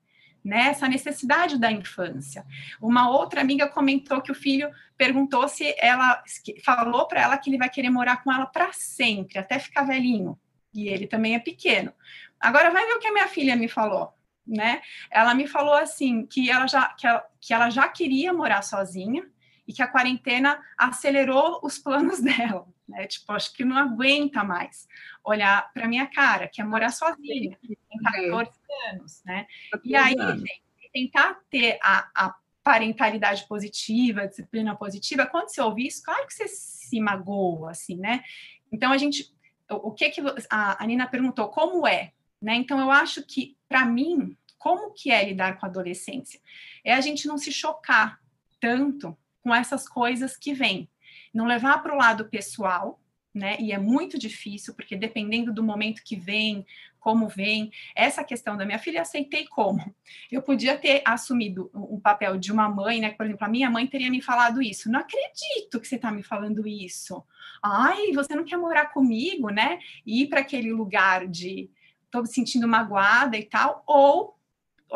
C: né, essa necessidade da infância. Uma outra amiga comentou que o filho perguntou se ela falou para ela que ele vai querer morar com ela para sempre, até ficar velhinho. E ele também é pequeno. Agora vai ver o que a minha filha me falou, né? Ela me falou assim que ela já que ela, que ela já queria morar sozinha e que a quarentena acelerou os planos dela, né? Tipo, acho que não aguenta mais olhar para minha cara, que é morar sozinha, tem 14 anos, né? E aí, gente, tentar ter a, a parentalidade positiva, disciplina positiva, quando você ouve isso, claro que você se magoa, assim, né? Então, a gente, o, o que que a, a Nina perguntou, como é? Né? Então, eu acho que, para mim, como que é lidar com a adolescência? É a gente não se chocar tanto com essas coisas que vêm, não levar para o lado pessoal, né? E é muito difícil, porque dependendo do momento que vem, como vem, essa questão da minha filha, aceitei como. Eu podia ter assumido um papel de uma mãe, né? Por exemplo, a minha mãe teria me falado isso. Não acredito que você está me falando isso. Ai, você não quer morar comigo, né? E ir para aquele lugar de estou me sentindo magoada e tal, ou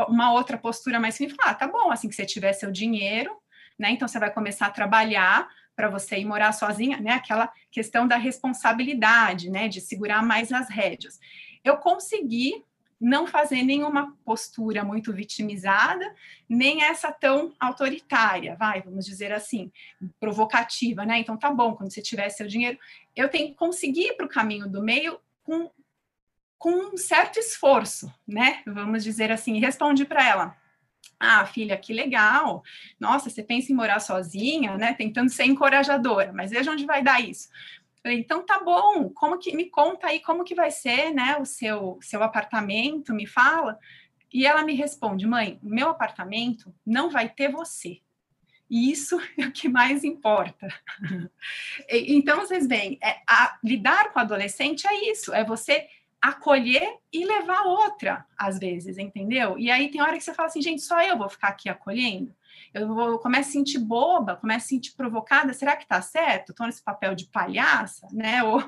C: uma outra postura mais simples, falar, ah, tá bom, assim que você tiver seu dinheiro, né? Então você vai começar a trabalhar para você ir morar sozinha, né? Aquela questão da responsabilidade, né? De segurar mais as rédeas. Eu consegui não fazer nenhuma postura muito vitimizada, nem essa tão autoritária, vai, vamos dizer assim, provocativa, né? Então tá bom, quando você tiver seu dinheiro, eu tenho que conseguir para o caminho do meio com, com um certo esforço, né? Vamos dizer assim, respondi para ela ah, filha, que legal. Nossa, você pensa em morar sozinha, né? Tentando ser encorajadora, mas veja onde vai dar isso. Falei, então tá bom, como que me conta aí como que vai ser, né, o seu seu apartamento, me fala. E ela me responde, mãe, meu apartamento não vai ter você. E isso é o que mais importa. então, vocês veem, é, a, lidar com o adolescente é isso, é você acolher e levar outra, às vezes, entendeu? E aí tem hora que você fala assim, gente, só eu vou ficar aqui acolhendo? Eu vou, começo a sentir boba, começo a sentir provocada, será que tá certo? Estou nesse papel de palhaça, né? Ou,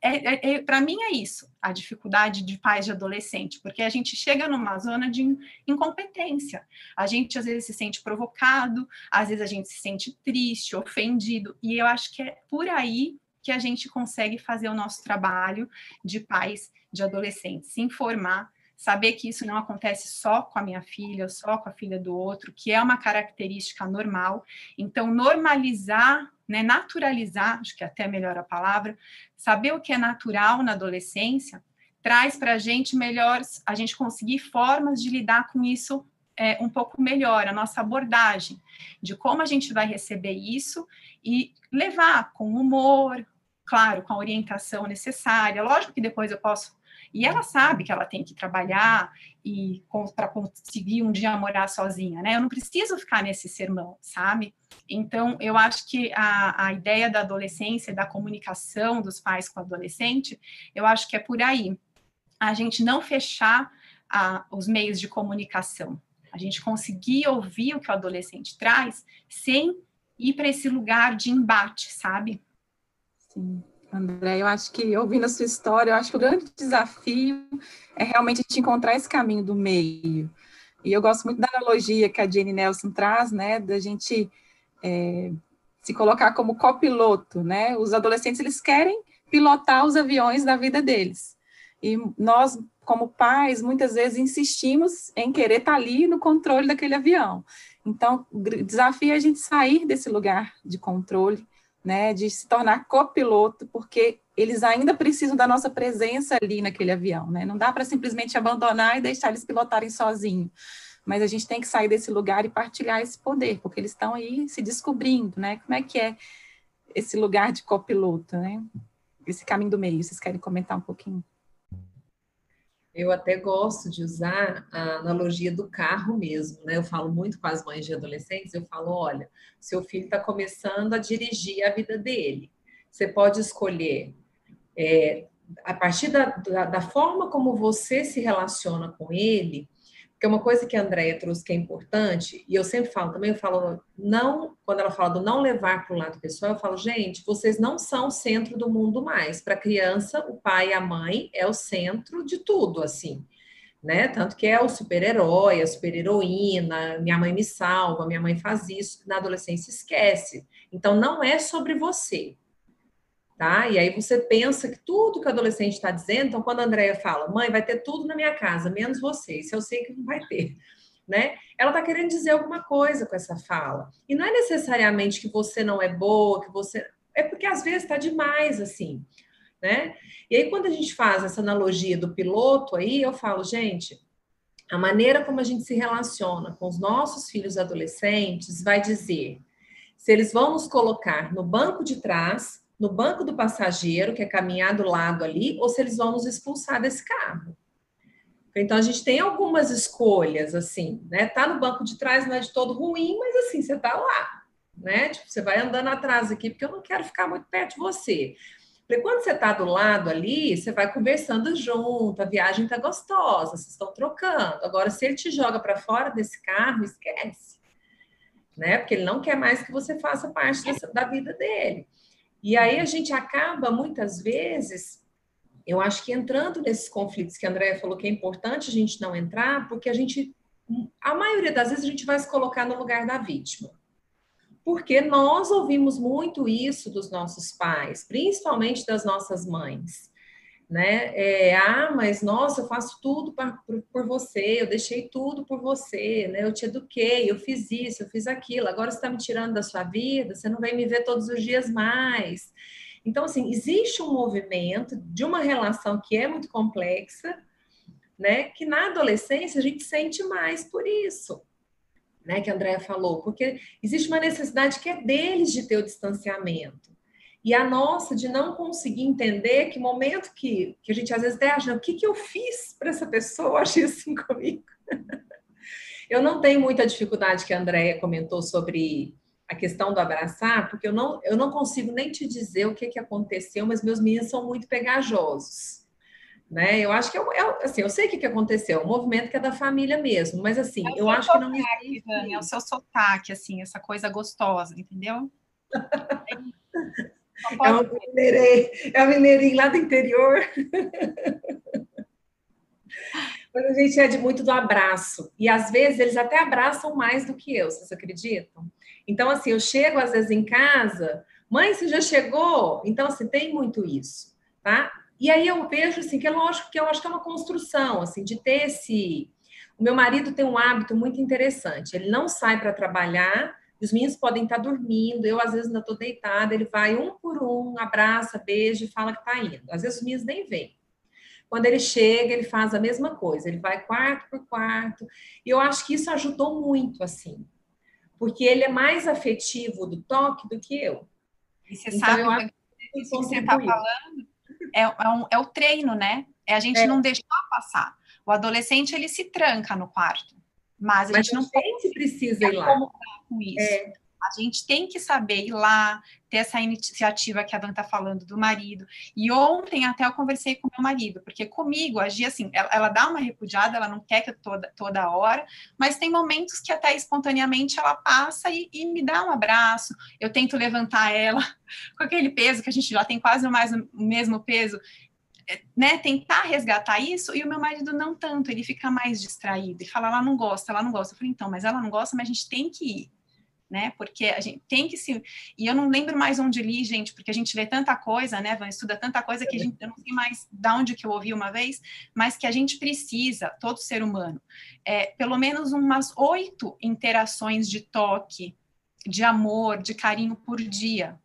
C: é, é, é Para mim é isso, a dificuldade de pais de adolescente, porque a gente chega numa zona de incompetência. A gente às vezes se sente provocado, às vezes a gente se sente triste, ofendido, e eu acho que é por aí que a gente consegue fazer o nosso trabalho de pais de adolescentes, se informar, saber que isso não acontece só com a minha filha, só com a filha do outro, que é uma característica normal. Então, normalizar, né, naturalizar, acho que é até melhor a palavra, saber o que é natural na adolescência, traz para a gente melhores, a gente conseguir formas de lidar com isso é, um pouco melhor, a nossa abordagem de como a gente vai receber isso e levar com humor, claro, com a orientação necessária. Lógico que depois eu posso e ela sabe que ela tem que trabalhar e para conseguir um dia morar sozinha, né? Eu não preciso ficar nesse sermão, sabe? Então, eu acho que a, a ideia da adolescência, da comunicação dos pais com o adolescente, eu acho que é por aí. A gente não fechar a, os meios de comunicação, a gente conseguir ouvir o que o adolescente traz sem ir para esse lugar de embate, sabe?
A: Sim. André, eu acho que, ouvindo a sua história, eu acho que o grande desafio é realmente a gente encontrar esse caminho do meio. E eu gosto muito da analogia que a Jane Nelson traz, né, da gente é, se colocar como copiloto, né? Os adolescentes, eles querem pilotar os aviões da vida deles. E nós, como pais, muitas vezes insistimos em querer estar ali no controle daquele avião. Então, o desafio é a gente sair desse lugar de controle né, de se tornar copiloto, porque eles ainda precisam da nossa presença ali naquele avião, né? Não dá para simplesmente abandonar e deixar eles pilotarem sozinhos. Mas a gente tem que sair desse lugar e partilhar esse poder, porque eles estão aí se descobrindo, né? Como é que é esse lugar de copiloto, né? Esse caminho do meio. Vocês querem comentar um pouquinho?
B: Eu até gosto de usar a analogia do carro mesmo, né? Eu falo muito com as mães de adolescentes, eu falo, olha, seu filho está começando a dirigir a vida dele. Você pode escolher é, a partir da, da, da, forma como você se relaciona com ele, porque uma coisa que a Andrea trouxe que é importante, e eu sempre falo também, eu falo, não, quando ela fala do não levar para o lado pessoal, eu falo, gente, vocês não são o centro do mundo mais. Para a criança, o pai e a mãe é o centro de tudo, assim. Né? Tanto que é o super-herói, a super-heroína, minha mãe me salva, minha mãe faz isso, na adolescência esquece. Então, não é sobre você, tá? E aí você pensa que tudo que o adolescente está dizendo, então quando a Andrea fala, mãe, vai ter tudo na minha casa, menos você, isso eu sei que não vai ter, né? Ela está querendo dizer alguma coisa com essa fala. E não é necessariamente que você não é boa, que você. É porque às vezes está demais, assim, né? E aí, quando a gente faz essa analogia do piloto aí, eu falo, gente, a maneira como a gente se relaciona com os nossos filhos adolescentes vai dizer se eles vão nos colocar no banco de trás no banco do passageiro, que é caminhar do lado ali, ou se eles vão nos expulsar desse carro. Então a gente tem algumas escolhas, assim, né? Tá no banco de trás não é de todo ruim, mas assim, você tá lá, né? Tipo, você vai andando atrás aqui, porque eu não quero ficar muito perto de você. Porque quando você tá do lado ali, você vai conversando junto, a viagem tá gostosa, vocês estão trocando. Agora, se ele te joga para fora desse carro, esquece. Né? Porque ele não quer mais que você faça parte dessa, da vida dele. E aí a gente acaba, muitas vezes, eu acho que entrando nesses conflitos que a Andrea falou que é importante a gente não entrar, porque a gente, a maioria das vezes, a gente vai se colocar no lugar da vítima. Porque nós ouvimos muito isso dos nossos pais, principalmente das nossas mães né? É, ah, mas nossa, eu faço tudo pra, por, por, você, eu deixei tudo por você, né? Eu te eduquei, eu fiz isso, eu fiz aquilo. Agora você está me tirando da sua vida, você não vem me ver todos os dias mais. Então, assim, existe um movimento de uma relação que é muito complexa, né? Que na adolescência a gente sente mais por isso, né? Que a Andrea falou, porque existe uma necessidade que é deles de ter o distanciamento e a nossa de não conseguir entender que momento que, que a gente às vezes até acha, o que, que eu fiz para essa pessoa agir assim comigo? eu não tenho muita dificuldade que a Andrea comentou sobre a questão do abraçar, porque eu não, eu não consigo nem te dizer o que, que aconteceu, mas meus meninos são muito pegajosos. Né? Eu acho que é, é assim, eu sei o que, que aconteceu, o é movimento que é da família mesmo, mas assim, é eu acho sotaque, que não
C: existe. É o seu sotaque, assim, essa coisa gostosa, entendeu?
B: É uma mineirinha, é uma mineirinha lá do interior. Mas a gente é de muito do abraço. E às vezes eles até abraçam mais do que eu, vocês acreditam? Então, assim, eu chego às vezes em casa, mãe, você já chegou? Então, assim, tem muito isso, tá? E aí eu vejo, assim, que é lógico que eu acho que é uma construção, assim, de ter esse... O meu marido tem um hábito muito interessante. Ele não sai para trabalhar, os meninos podem estar dormindo, eu às vezes ainda estou deitada, ele vai um por um, abraça, beija e fala que está indo. Às vezes os meninos nem vêm. Quando ele chega, ele faz a mesma coisa, ele vai quarto por quarto. E eu acho que isso ajudou muito, assim, porque ele é mais afetivo do toque do que eu.
C: E você então, sabe, eu isso que você está falando é, é, um, é, o treino, né? É a gente é. não deixar passar. O adolescente, ele se tranca no quarto. Mas a
B: mas
C: gente não
B: gente precisa ir lá.
C: com isso. É. A gente tem que saber ir lá, ter essa iniciativa que a Dan está falando do marido. E ontem até eu conversei com meu marido, porque comigo agia assim, ela, ela, dá uma repudiada, ela não quer que toda, toda hora, mas tem momentos que até espontaneamente ela passa e, e me dá um abraço. Eu tento levantar ela com aquele peso que a gente já tem quase mais, o mesmo peso né, tentar resgatar isso, e o meu marido não tanto, ele fica mais distraído, e fala, ela não gosta, ela não gosta. Eu falei, então, mas ela não gosta, mas a gente tem que ir, né, porque a gente tem que se... E eu não lembro mais onde li, gente, porque a gente lê tanta coisa, né, Van, estuda tanta coisa que a gente, eu não sei mais de onde que eu ouvi uma vez, mas que a gente precisa, todo ser humano, é, pelo menos umas oito interações de toque, de amor, de carinho por dia.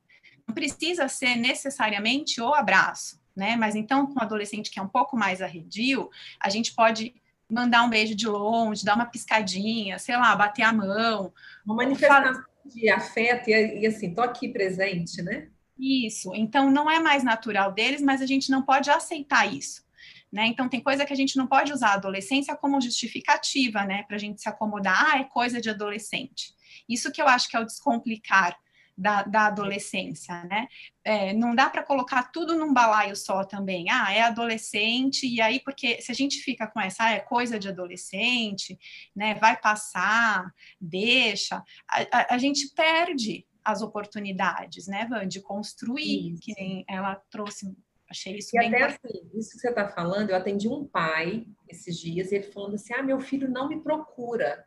C: Não precisa ser necessariamente o abraço, né? Mas então, com um adolescente que é um pouco mais arredio, a gente pode mandar um beijo de longe, dar uma piscadinha, sei lá, bater a mão.
B: Uma manifestação de afeto e, e assim, tô aqui presente, né?
C: Isso. Então, não é mais natural deles, mas a gente não pode aceitar isso. Né? Então, tem coisa que a gente não pode usar a adolescência como justificativa, né, para a gente se acomodar, ah, é coisa de adolescente. Isso que eu acho que é o descomplicar da, da adolescência, né? É, não dá para colocar tudo num balaio só também. Ah, é adolescente, e aí, porque se a gente fica com essa, ah, é coisa de adolescente, né? Vai passar, deixa, a, a, a gente perde as oportunidades, né, Van, de construir, isso. que nem ela trouxe Achei isso
B: e
C: bem
B: até assim, isso que você está falando, eu atendi um pai esses dias, e ele falando assim: ah, meu filho não me procura.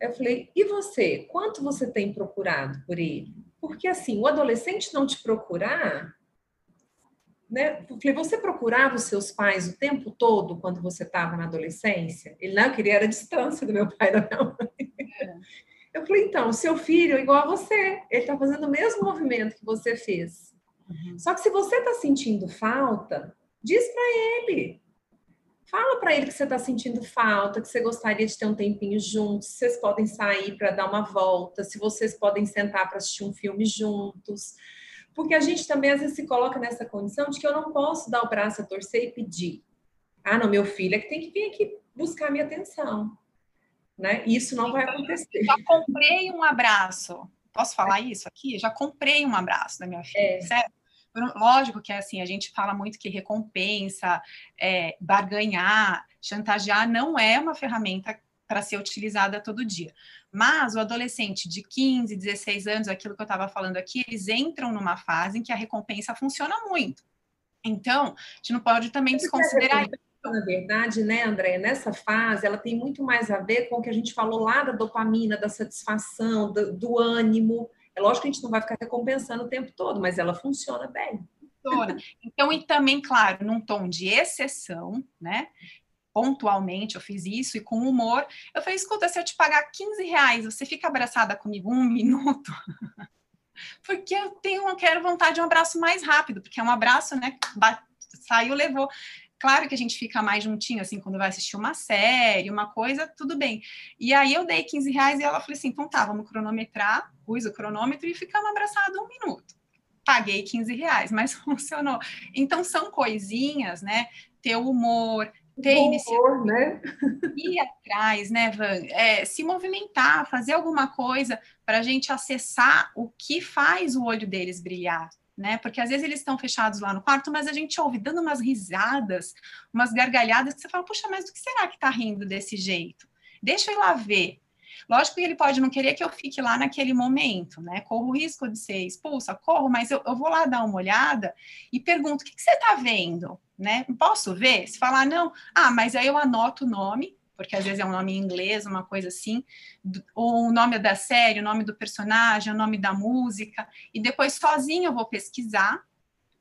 B: Eu falei, e você? Quanto você tem procurado por ele? Porque assim, o adolescente não te procurar, né? Eu falei, você procurava os seus pais o tempo todo quando você estava na adolescência? Ele não queria era a distância do meu pai da minha mãe. É. Eu falei, então, seu filho é igual a você, ele está fazendo o mesmo movimento que você fez. Uhum. Só que se você está sentindo falta, diz para ele. Fala para ele que você está sentindo falta, que você gostaria de ter um tempinho juntos, se vocês podem sair para dar uma volta, se vocês podem sentar para assistir um filme juntos. Porque a gente também às vezes se coloca nessa condição de que eu não posso dar o braço a torcer e pedir. Ah, não, meu filho é que tem que vir aqui buscar minha atenção. Né? Isso não vai acontecer.
C: Já comprei um abraço. Posso falar isso aqui? Já comprei um abraço da minha filha, é. certo? Lógico que assim, a gente fala muito que recompensa, é, barganhar, chantagear não é uma ferramenta para ser utilizada todo dia. Mas o adolescente de 15, 16 anos, aquilo que eu estava falando aqui, eles entram numa fase em que a recompensa funciona muito. Então, a gente não pode também desconsiderar
B: na verdade, né, André, nessa fase, ela tem muito mais a ver com o que a gente falou lá da dopamina, da satisfação, do, do ânimo. É lógico que a gente não vai ficar recompensando o tempo todo, mas ela funciona bem.
C: Funciona. Então, e também, claro, num tom de exceção, né? Pontualmente eu fiz isso e com humor. Eu falei: escuta, se eu te pagar 15 reais, você fica abraçada comigo um minuto? porque eu tenho, eu quero vontade de um abraço mais rápido, porque é um abraço, né? Saiu, levou. Claro que a gente fica mais juntinho, assim, quando vai assistir uma série, uma coisa, tudo bem. E aí eu dei 15 reais e ela falou assim: então tá, vamos cronometrar, pus o cronômetro e ficamos abraçados um minuto. Paguei 15 reais, mas funcionou. Então são coisinhas, né? Ter humor, ter
B: iniciativa, né?
C: ir atrás, né, Van? É, se movimentar, fazer alguma coisa para a gente acessar o que faz o olho deles brilhar, né? Porque às vezes eles estão fechados lá no quarto, mas a gente ouve dando umas risadas, umas gargalhadas que você fala, puxa, mas do que será que está rindo desse jeito? Deixa eu ir lá ver. Lógico que ele pode não querer que eu fique lá naquele momento, né? Corro o risco de ser expulsa, corro, mas eu, eu vou lá dar uma olhada e pergunto: o que, que você está vendo? Né? Posso ver? Se falar não, ah, mas aí eu anoto o nome, porque às vezes é um nome em inglês, uma coisa assim, ou o nome da série, o nome do personagem, o nome da música, e depois sozinho eu vou pesquisar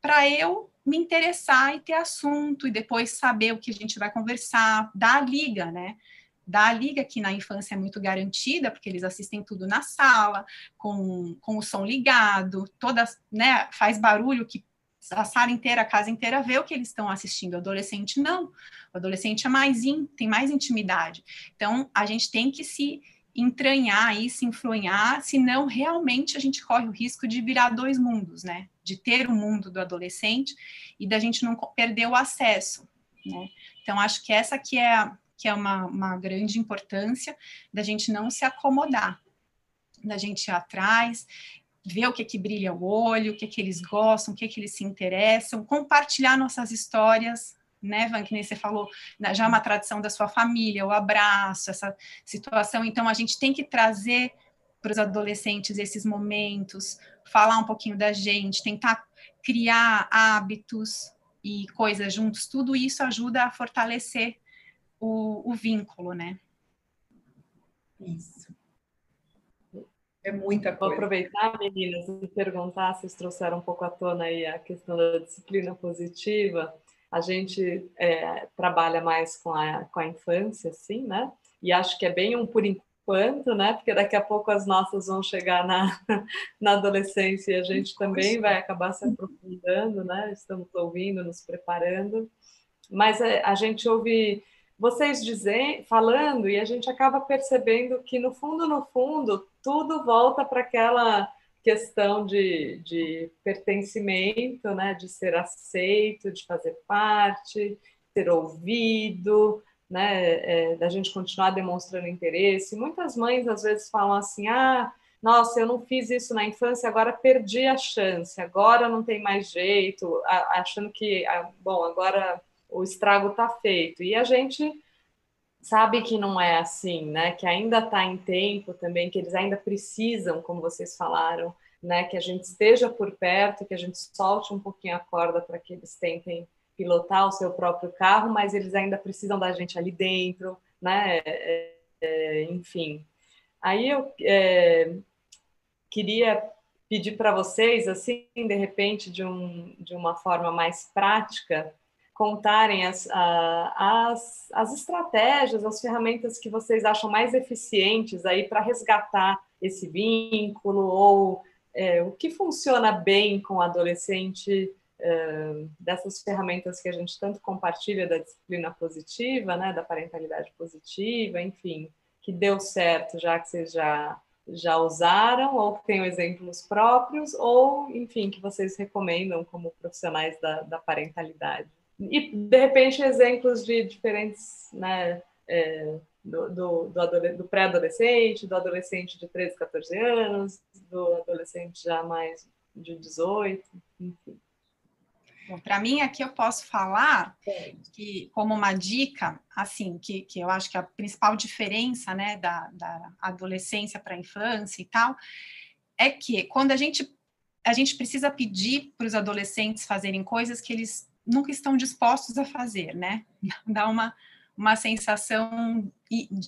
C: para eu me interessar e ter assunto, e depois saber o que a gente vai conversar, dar a liga, né? Dar a liga que na infância é muito garantida, porque eles assistem tudo na sala, com, com o som ligado, todas, né, faz barulho que a sala inteira, a casa inteira vê o que eles estão assistindo. Adolescente não. O adolescente é mais in, tem mais intimidade. Então, a gente tem que se entranhar e se influenciar, senão realmente a gente corre o risco de virar dois mundos, né? De ter o mundo do adolescente e da gente não perder o acesso, né? Então, acho que essa que é, que é uma, uma grande importância da gente não se acomodar, da gente ir atrás ver o que que brilha o olho, o que que eles gostam, o que que eles se interessam, compartilhar nossas histórias, né, Van, que nem você falou, já é uma tradição da sua família, o abraço, essa situação, então a gente tem que trazer para os adolescentes esses momentos, falar um pouquinho da gente, tentar criar hábitos e coisas juntos, tudo isso ajuda a fortalecer o, o vínculo, né?
B: Isso. É muita coisa. Vou
D: aproveitar, meninas, e perguntar, vocês trouxeram um pouco à tona aí a questão da disciplina positiva. A gente é, trabalha mais com a, com a infância, sim, né? E acho que é bem um por enquanto, né? Porque daqui a pouco as nossas vão chegar na, na adolescência e a gente também vai acabar se aprofundando, né? Estamos ouvindo, nos preparando. Mas a, é, a gente ouve vocês dizem, falando e a gente acaba percebendo que no fundo, no fundo, tudo volta para aquela questão de, de pertencimento, né, de ser aceito, de fazer parte. ser ouvido, né, é, da gente continuar demonstrando interesse. Muitas mães às vezes falam assim: ah, nossa, eu não fiz isso na infância, agora perdi a chance, agora não tem mais jeito, achando que, ah, bom, agora o estrago está feito. E a gente sabe que não é assim, né? Que ainda está em tempo também, que eles ainda precisam, como vocês falaram, né? Que a gente esteja por perto, que a gente solte um pouquinho a corda para que eles tentem pilotar o seu próprio carro, mas eles ainda precisam da gente ali dentro, né? É, é, enfim. Aí eu é, queria pedir para vocês, assim, de repente, de, um, de uma forma mais prática, contarem as, as, as estratégias, as ferramentas que vocês acham mais eficientes aí para resgatar esse vínculo ou é, o que funciona bem com o adolescente é, dessas ferramentas que a gente tanto compartilha da disciplina positiva, né, da parentalidade positiva, enfim, que deu certo já que vocês já já usaram ou que tenham exemplos próprios ou, enfim, que vocês recomendam como profissionais da, da parentalidade e de repente exemplos de diferentes, né, é, do, do, do, do pré-adolescente, do adolescente de 13, 14 anos, do adolescente já mais de 18, enfim.
C: Para mim, aqui eu posso falar que, como uma dica, assim, que, que eu acho que a principal diferença né, da, da adolescência para a infância e tal, é que quando a gente, a gente precisa pedir para os adolescentes fazerem coisas que eles nunca estão dispostos a fazer, né? Dá uma, uma sensação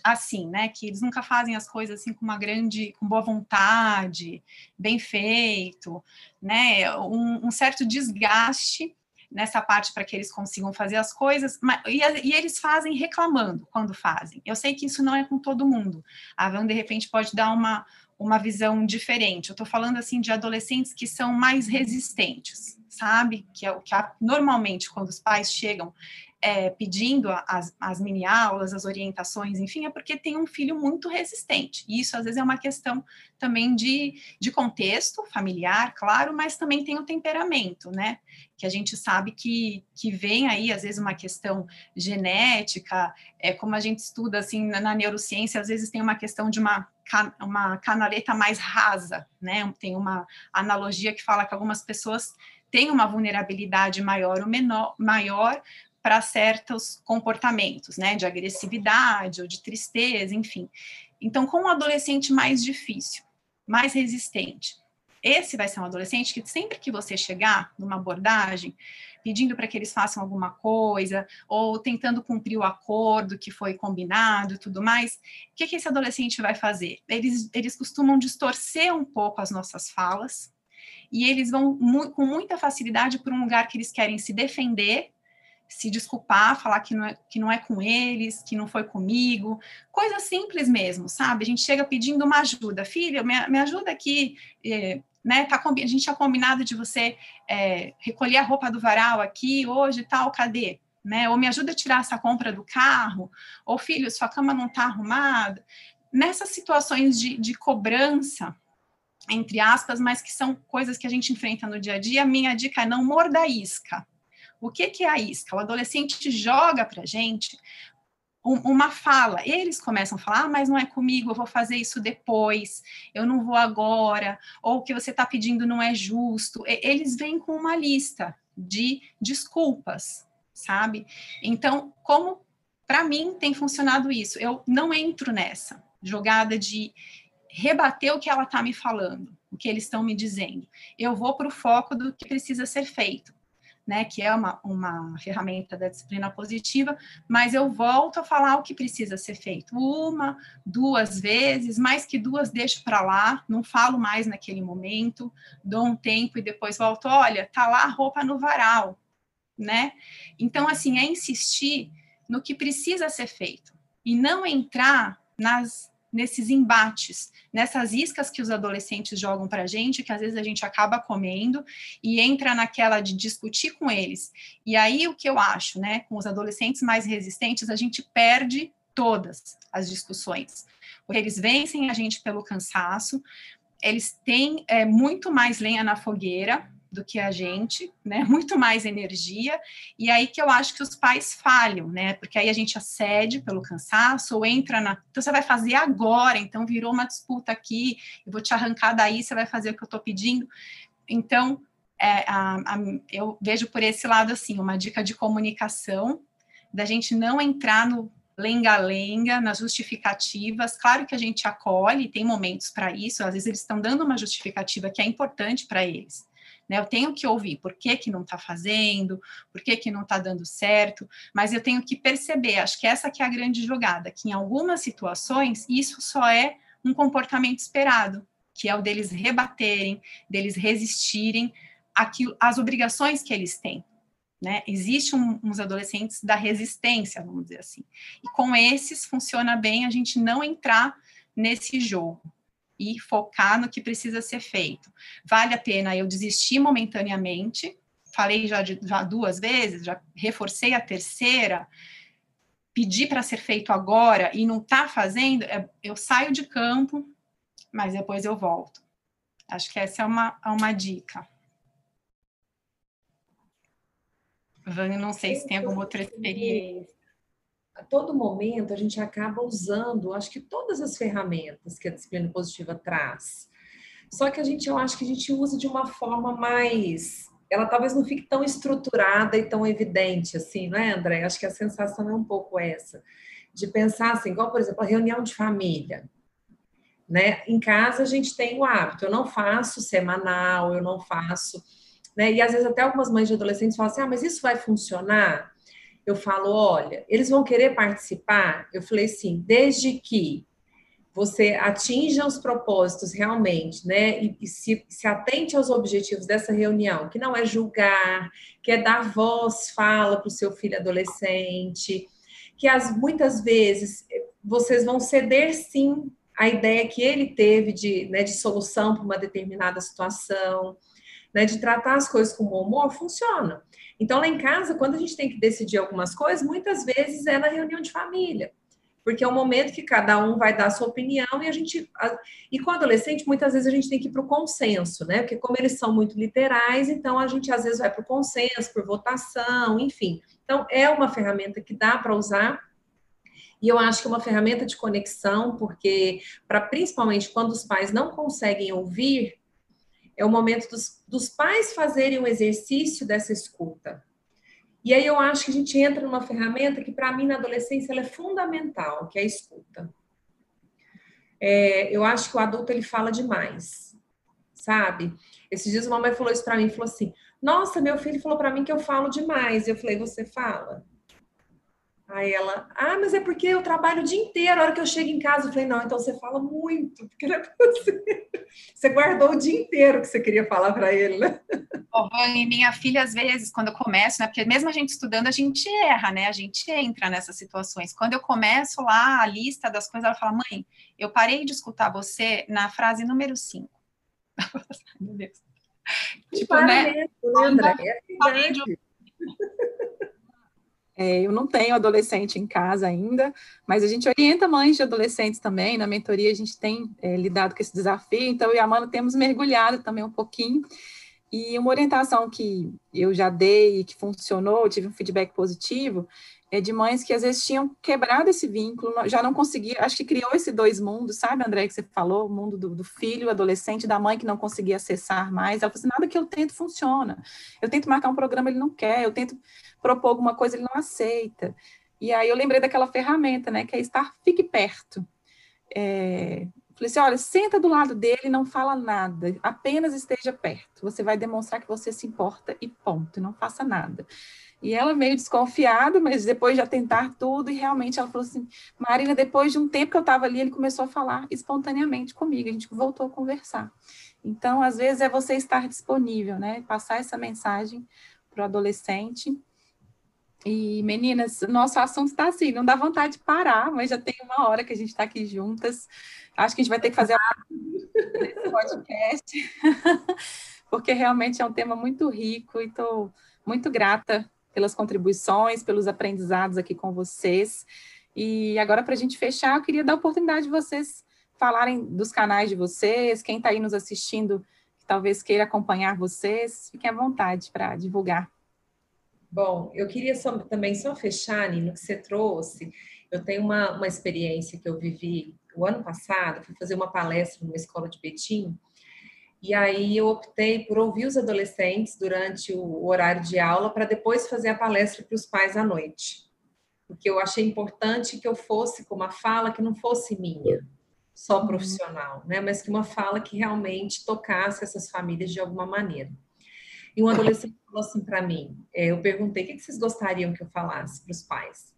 C: assim, né? Que eles nunca fazem as coisas assim com uma grande, com boa vontade, bem feito, né? Um, um certo desgaste nessa parte para que eles consigam fazer as coisas, mas, e, e, eles fazem reclamando quando fazem. Eu sei que isso não é com todo mundo. A Van, de repente, pode dar uma, uma visão diferente. Eu estou falando assim de adolescentes que são mais resistentes, sabe? Que é o que normalmente quando os pais chegam é, pedindo as, as mini aulas, as orientações, enfim, é porque tem um filho muito resistente. E isso às vezes é uma questão também de, de contexto familiar, claro, mas também tem o temperamento, né? Que a gente sabe que, que vem aí, às vezes, uma questão genética, é como a gente estuda assim na, na neurociência, às vezes tem uma questão de uma uma canaleta mais rasa, né? Tem uma analogia que fala que algumas pessoas têm uma vulnerabilidade maior ou menor, maior para certos comportamentos, né, de agressividade ou de tristeza, enfim. Então, com um adolescente mais difícil, mais resistente, esse vai ser um adolescente que sempre que você chegar numa abordagem, pedindo para que eles façam alguma coisa, ou tentando cumprir o acordo que foi combinado e tudo mais, o que, que esse adolescente vai fazer? Eles, eles costumam distorcer um pouco as nossas falas, e eles vão com muita facilidade para um lugar que eles querem se defender se desculpar, falar que não, é, que não é com eles, que não foi comigo, coisa simples mesmo, sabe? A gente chega pedindo uma ajuda, filha, me, me ajuda aqui, é, né? Tá, a gente tinha combinado de você é, recolher a roupa do varal aqui hoje tal, cadê? Né? Ou me ajuda a tirar essa compra do carro, ou filho, sua cama não está arrumada. Nessas situações de, de cobrança, entre aspas, mas que são coisas que a gente enfrenta no dia a dia, minha dica é não morda isca o que, que é a isca? O adolescente joga para a gente uma fala. Eles começam a falar, ah, mas não é comigo, eu vou fazer isso depois, eu não vou agora, ou o que você está pedindo não é justo. Eles vêm com uma lista de desculpas, sabe? Então, como para mim tem funcionado isso? Eu não entro nessa jogada de rebater o que ela está me falando, o que eles estão me dizendo. Eu vou para o foco do que precisa ser feito né, que é uma, uma ferramenta da disciplina positiva, mas eu volto a falar o que precisa ser feito. Uma, duas vezes, mais que duas, deixo para lá, não falo mais naquele momento, dou um tempo e depois volto, olha, tá lá a roupa no varal, né? Então, assim, é insistir no que precisa ser feito e não entrar nas nesses embates, nessas iscas que os adolescentes jogam para a gente, que às vezes a gente acaba comendo e entra naquela de discutir com eles. E aí o que eu acho, né, com os adolescentes mais resistentes, a gente perde todas as discussões, porque eles vencem a gente pelo cansaço, eles têm é, muito mais lenha na fogueira do que a gente, né? Muito mais energia. E aí que eu acho que os pais falham, né? Porque aí a gente acede pelo cansaço ou entra na. Então você vai fazer agora, então virou uma disputa aqui, eu vou te arrancar daí, você vai fazer o que eu estou pedindo. Então, é, a, a, eu vejo por esse lado assim, uma dica de comunicação, da gente não entrar no lenga-lenga, nas justificativas. Claro que a gente acolhe, tem momentos para isso, às vezes eles estão dando uma justificativa que é importante para eles. Né, eu tenho que ouvir por que, que não está fazendo, por que, que não está dando certo, mas eu tenho que perceber, acho que essa que é a grande jogada, que em algumas situações isso só é um comportamento esperado, que é o deles rebaterem, deles resistirem às obrigações que eles têm. Né? Existem um, uns adolescentes da resistência, vamos dizer assim. E com esses funciona bem a gente não entrar nesse jogo e focar no que precisa ser feito. Vale a pena eu desistir momentaneamente, falei já, de, já duas vezes, já reforcei a terceira, pedir para ser feito agora e não está fazendo, é, eu saio de campo, mas depois eu volto. Acho que essa é uma, é uma dica. Vânia, não sei se tem alguma outra experiência.
B: Todo momento a gente acaba usando, acho que todas as ferramentas que a disciplina positiva traz. Só que a gente, eu acho que a gente usa de uma forma mais. Ela talvez não fique tão estruturada e tão evidente assim, não é, André? Acho que a sensação é um pouco essa. De pensar assim, igual, por exemplo, a reunião de família. Né? Em casa a gente tem o hábito, eu não faço semanal, eu não faço né? E às vezes até algumas mães de adolescentes falam assim: ah, mas isso vai funcionar? Eu falo: olha, eles vão querer participar? Eu falei assim: desde que você atinja os propósitos realmente, né? E, e se, se, atente aos objetivos dessa reunião, que não é julgar, que é dar voz, fala para o seu filho adolescente, que as, muitas vezes vocês vão ceder sim a ideia que ele teve de, né, de solução para uma determinada situação né, de tratar as coisas com bom humor, funciona. Então, lá em casa, quando a gente tem que decidir algumas coisas, muitas vezes é na reunião de família, porque é o momento que cada um vai dar a sua opinião e a gente. E com adolescente, muitas vezes a gente tem que ir para o consenso, né? Porque, como eles são muito literais, então a gente às vezes vai para o consenso, por votação, enfim. Então, é uma ferramenta que dá para usar. E eu acho que é uma ferramenta de conexão, porque, para principalmente quando os pais não conseguem ouvir é o momento dos, dos pais fazerem o exercício dessa escuta. E aí eu acho que a gente entra numa ferramenta que, para mim, na adolescência, ela é fundamental, que é a escuta. É, eu acho que o adulto ele fala demais, sabe? Esses dias uma mãe falou isso para mim, falou assim: Nossa, meu filho falou para mim que eu falo demais. Eu falei: Você fala? Aí ela, ah, mas é porque eu trabalho o dia inteiro, a hora que eu chego em casa, eu falei, não, então você fala muito, porque não é você. Você guardou o dia inteiro que você queria falar para ele, né?
C: Oh, e minha filha, às vezes, quando eu começo, né? Porque mesmo a gente estudando, a gente erra, né? A gente entra nessas situações. Quando eu começo lá a lista das coisas, ela fala, mãe, eu parei de escutar você na frase número 5.
B: Meu Deus. Tipo, né? Mesmo, André? É de...
A: É, eu não tenho adolescente em casa ainda, mas a gente orienta mães de adolescentes também. Na mentoria a gente tem é, lidado com esse desafio, então eu e a Amanda temos mergulhado também um pouquinho. E uma orientação que eu já dei e que funcionou, tive um feedback positivo, é de mães que às vezes tinham quebrado esse vínculo, já não conseguia, acho que criou esse dois mundos, sabe, André, que você falou, o mundo do, do filho, adolescente, da mãe que não conseguia acessar mais. Ela falou assim: nada que eu tento funciona. Eu tento marcar um programa, ele não quer, eu tento propor alguma coisa, ele não aceita. E aí eu lembrei daquela ferramenta, né, que é estar, fique perto. É, falei assim, olha, senta do lado dele não fala nada, apenas esteja perto. Você vai demonstrar que você se importa e ponto, não faça nada. E ela meio desconfiada, mas depois de tentar tudo, e realmente ela falou assim: Marina, depois de um tempo que eu estava ali, ele começou a falar espontaneamente comigo, a gente voltou a conversar. Então, às vezes, é você estar disponível, né? Passar essa mensagem para o adolescente e meninas, nosso assunto está assim, não dá vontade de parar, mas já tem uma hora que a gente está aqui juntas. Acho que a gente vai ter que fazer esse podcast, porque realmente é um tema muito rico e estou muito grata pelas contribuições, pelos aprendizados aqui com vocês. E agora, para a gente fechar, eu queria dar a oportunidade de vocês falarem dos canais de vocês, quem está aí nos assistindo talvez queira acompanhar vocês, fiquem à vontade para divulgar.
B: Bom, eu queria só, também só fechar, Nino, que você trouxe. Eu tenho uma, uma experiência que eu vivi o ano passado, fui fazer uma palestra numa escola de Betim, e aí eu optei por ouvir os adolescentes durante o horário de aula para depois fazer a palestra para os pais à noite. Porque eu achei importante que eu fosse com uma fala que não fosse minha, só uhum. profissional, né? Mas que uma fala que realmente tocasse essas famílias de alguma maneira. E um adolescente falou assim para mim, é, eu perguntei o que vocês gostariam que eu falasse para os pais.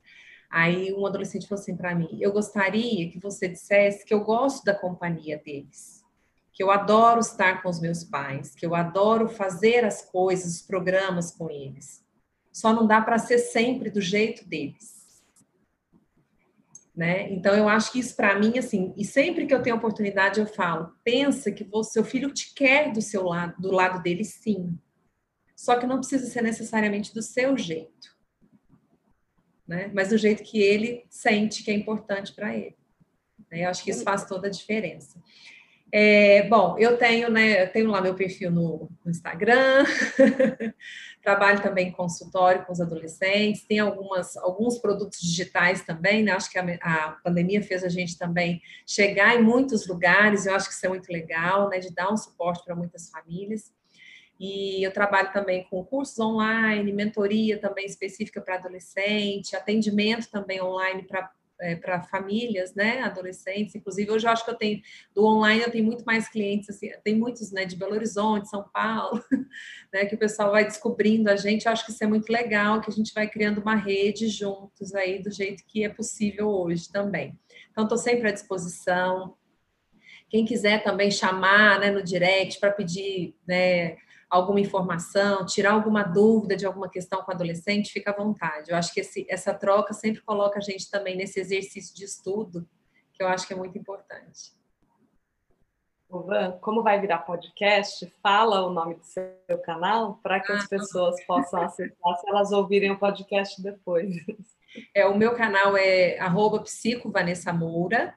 B: Aí um adolescente falou assim para mim, eu gostaria que você dissesse que eu gosto da companhia deles que eu adoro estar com os meus pais, que eu adoro fazer as coisas, os programas com eles. Só não dá para ser sempre do jeito deles. Né? Então eu acho que isso para mim assim, e sempre que eu tenho oportunidade eu falo, pensa que o seu filho te quer do seu lado, do lado dele sim. Só que não precisa ser necessariamente do seu jeito. Né? Mas do jeito que ele sente que é importante para ele. Né? Eu acho que isso faz toda a diferença. É, bom, eu tenho, né, eu tenho lá meu perfil no, no Instagram, trabalho também em consultório com os adolescentes, tem algumas, alguns produtos digitais também, né? Acho que a, a, pandemia fez a gente também chegar em muitos lugares, eu acho que isso é muito legal, né? De dar um suporte para muitas famílias. E eu trabalho também com cursos online, mentoria também específica para adolescente, atendimento também online para é, para famílias, né, adolescentes, inclusive hoje eu acho que eu tenho do online eu tenho muito mais clientes assim, tem muitos, né, de Belo Horizonte, São Paulo, né, que o pessoal vai descobrindo a gente, eu acho que isso é muito legal, que a gente vai criando uma rede juntos aí do jeito que é possível hoje também. Então estou sempre à disposição. Quem quiser também chamar, né, no direct para pedir, né, alguma informação, tirar alguma dúvida de alguma questão com o adolescente, fica à vontade. Eu acho que esse, essa troca sempre coloca a gente também nesse exercício de estudo, que eu acho que é muito importante.
D: Van, como vai virar podcast, fala o nome do seu canal para que as ah, pessoas possam acessar se elas ouvirem o podcast depois.
B: É, o meu canal é arroba Moura,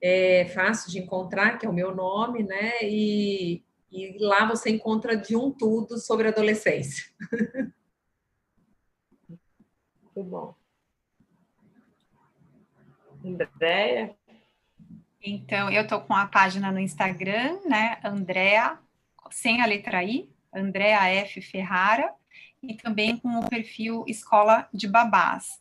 B: é fácil de encontrar, que é o meu nome, né? E e lá você encontra de um tudo sobre adolescência.
D: Muito bom. Andréia?
C: Então, eu tô com a página no Instagram, né? Andréa, sem a letra I, Andréa F. Ferrara, e também com o perfil Escola de Babás.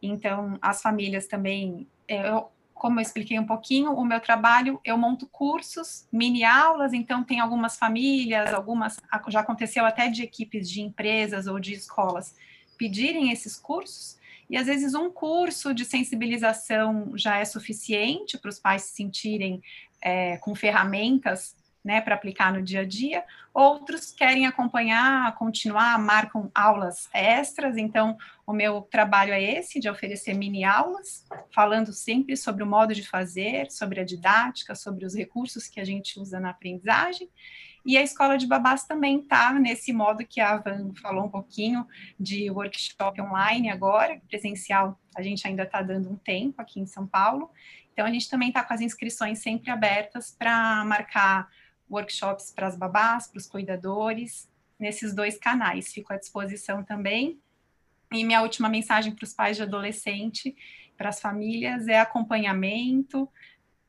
C: Então, as famílias também. Eu, como eu expliquei um pouquinho, o meu trabalho, eu monto cursos, mini aulas, então tem algumas famílias, algumas, já aconteceu até de equipes de empresas ou de escolas pedirem esses cursos, e às vezes um curso de sensibilização já é suficiente para os pais se sentirem é, com ferramentas né, para aplicar no dia a dia. Outros querem acompanhar, continuar, marcam aulas extras. Então, o meu trabalho é esse, de oferecer mini aulas, falando sempre sobre o modo de fazer, sobre a didática, sobre os recursos que a gente usa na aprendizagem. E a escola de babás também está nesse modo que a Van falou um pouquinho de workshop online agora, presencial a gente ainda está dando um tempo aqui em São Paulo. Então a gente também está com as inscrições sempre abertas para marcar workshops para as babás, para os cuidadores, nesses dois canais. Fico à disposição também. E minha última mensagem para os pais de adolescente, para as famílias, é acompanhamento,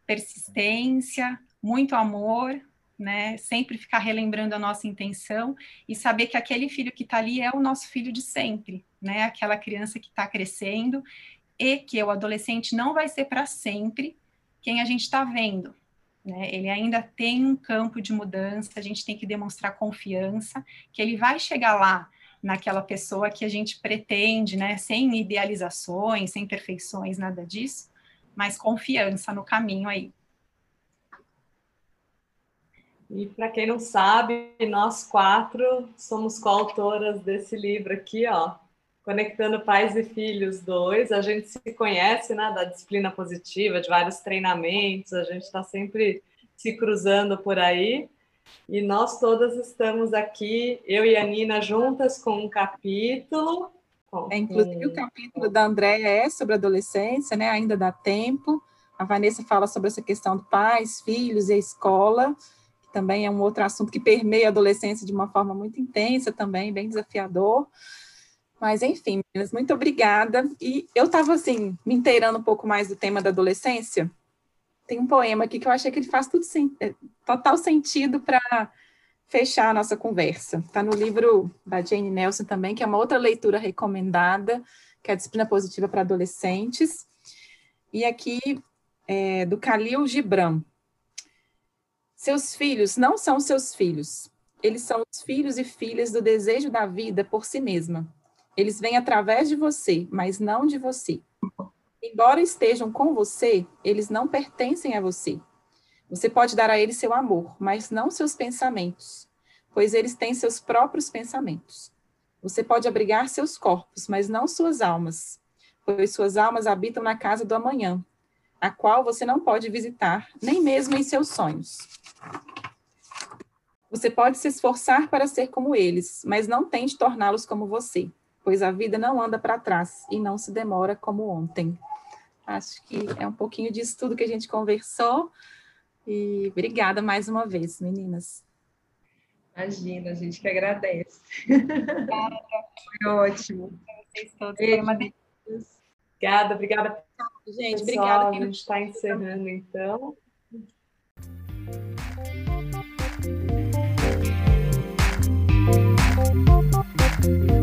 C: persistência, muito amor, né? Sempre ficar relembrando a nossa intenção e saber que aquele filho que está ali é o nosso filho de sempre, né? Aquela criança que está crescendo e que o adolescente não vai ser para sempre quem a gente está vendo, né? Ele ainda tem um campo de mudança, a gente tem que demonstrar confiança que ele vai chegar lá naquela pessoa que a gente pretende, né? sem idealizações, sem perfeições, nada disso, mas confiança no caminho aí.
D: E para quem não sabe, nós quatro somos coautoras desse livro aqui, ó, Conectando Pais e Filhos 2. A gente se conhece, né, da disciplina positiva, de vários treinamentos, a gente está sempre se cruzando por aí. E nós todas estamos aqui, eu e a Nina, juntas com um capítulo.
A: É, inclusive, o capítulo da Andréia é sobre adolescência, né? Ainda dá tempo. A Vanessa fala sobre essa questão do pais, filhos e a escola também é um outro assunto que permeia a adolescência de uma forma muito intensa também, bem desafiador. Mas, enfim, meninas, muito obrigada. E eu estava, assim, me inteirando um pouco mais do tema da adolescência. Tem um poema aqui que eu achei que ele faz tudo sem, é, total sentido para fechar a nossa conversa. Está no livro da Jane Nelson também, que é uma outra leitura recomendada, que é a Disciplina Positiva para Adolescentes. E aqui, é, do Khalil Gibran. Seus filhos não são seus filhos. Eles são os filhos e filhas do desejo da vida por si mesma. Eles vêm através de você, mas não de você. Embora estejam com você, eles não pertencem a você. Você pode dar a eles seu amor, mas não seus pensamentos, pois eles têm seus próprios pensamentos. Você pode abrigar seus corpos, mas não suas almas, pois suas almas habitam na casa do amanhã, a qual você não pode visitar, nem mesmo em seus sonhos. Você pode se esforçar para ser como eles, mas não tente torná-los como você, pois a vida não anda para trás e não se demora como ontem. Acho que é um pouquinho disso tudo que a gente conversou. E obrigada mais uma vez, meninas.
B: Imagina, a gente que agradece. Obrigada. Foi ótimo.
D: Vocês todos. Foi uma delícia. Obrigada, obrigada.
A: Gente, Pessoal, obrigada.
D: A gente está encerrando, então. então.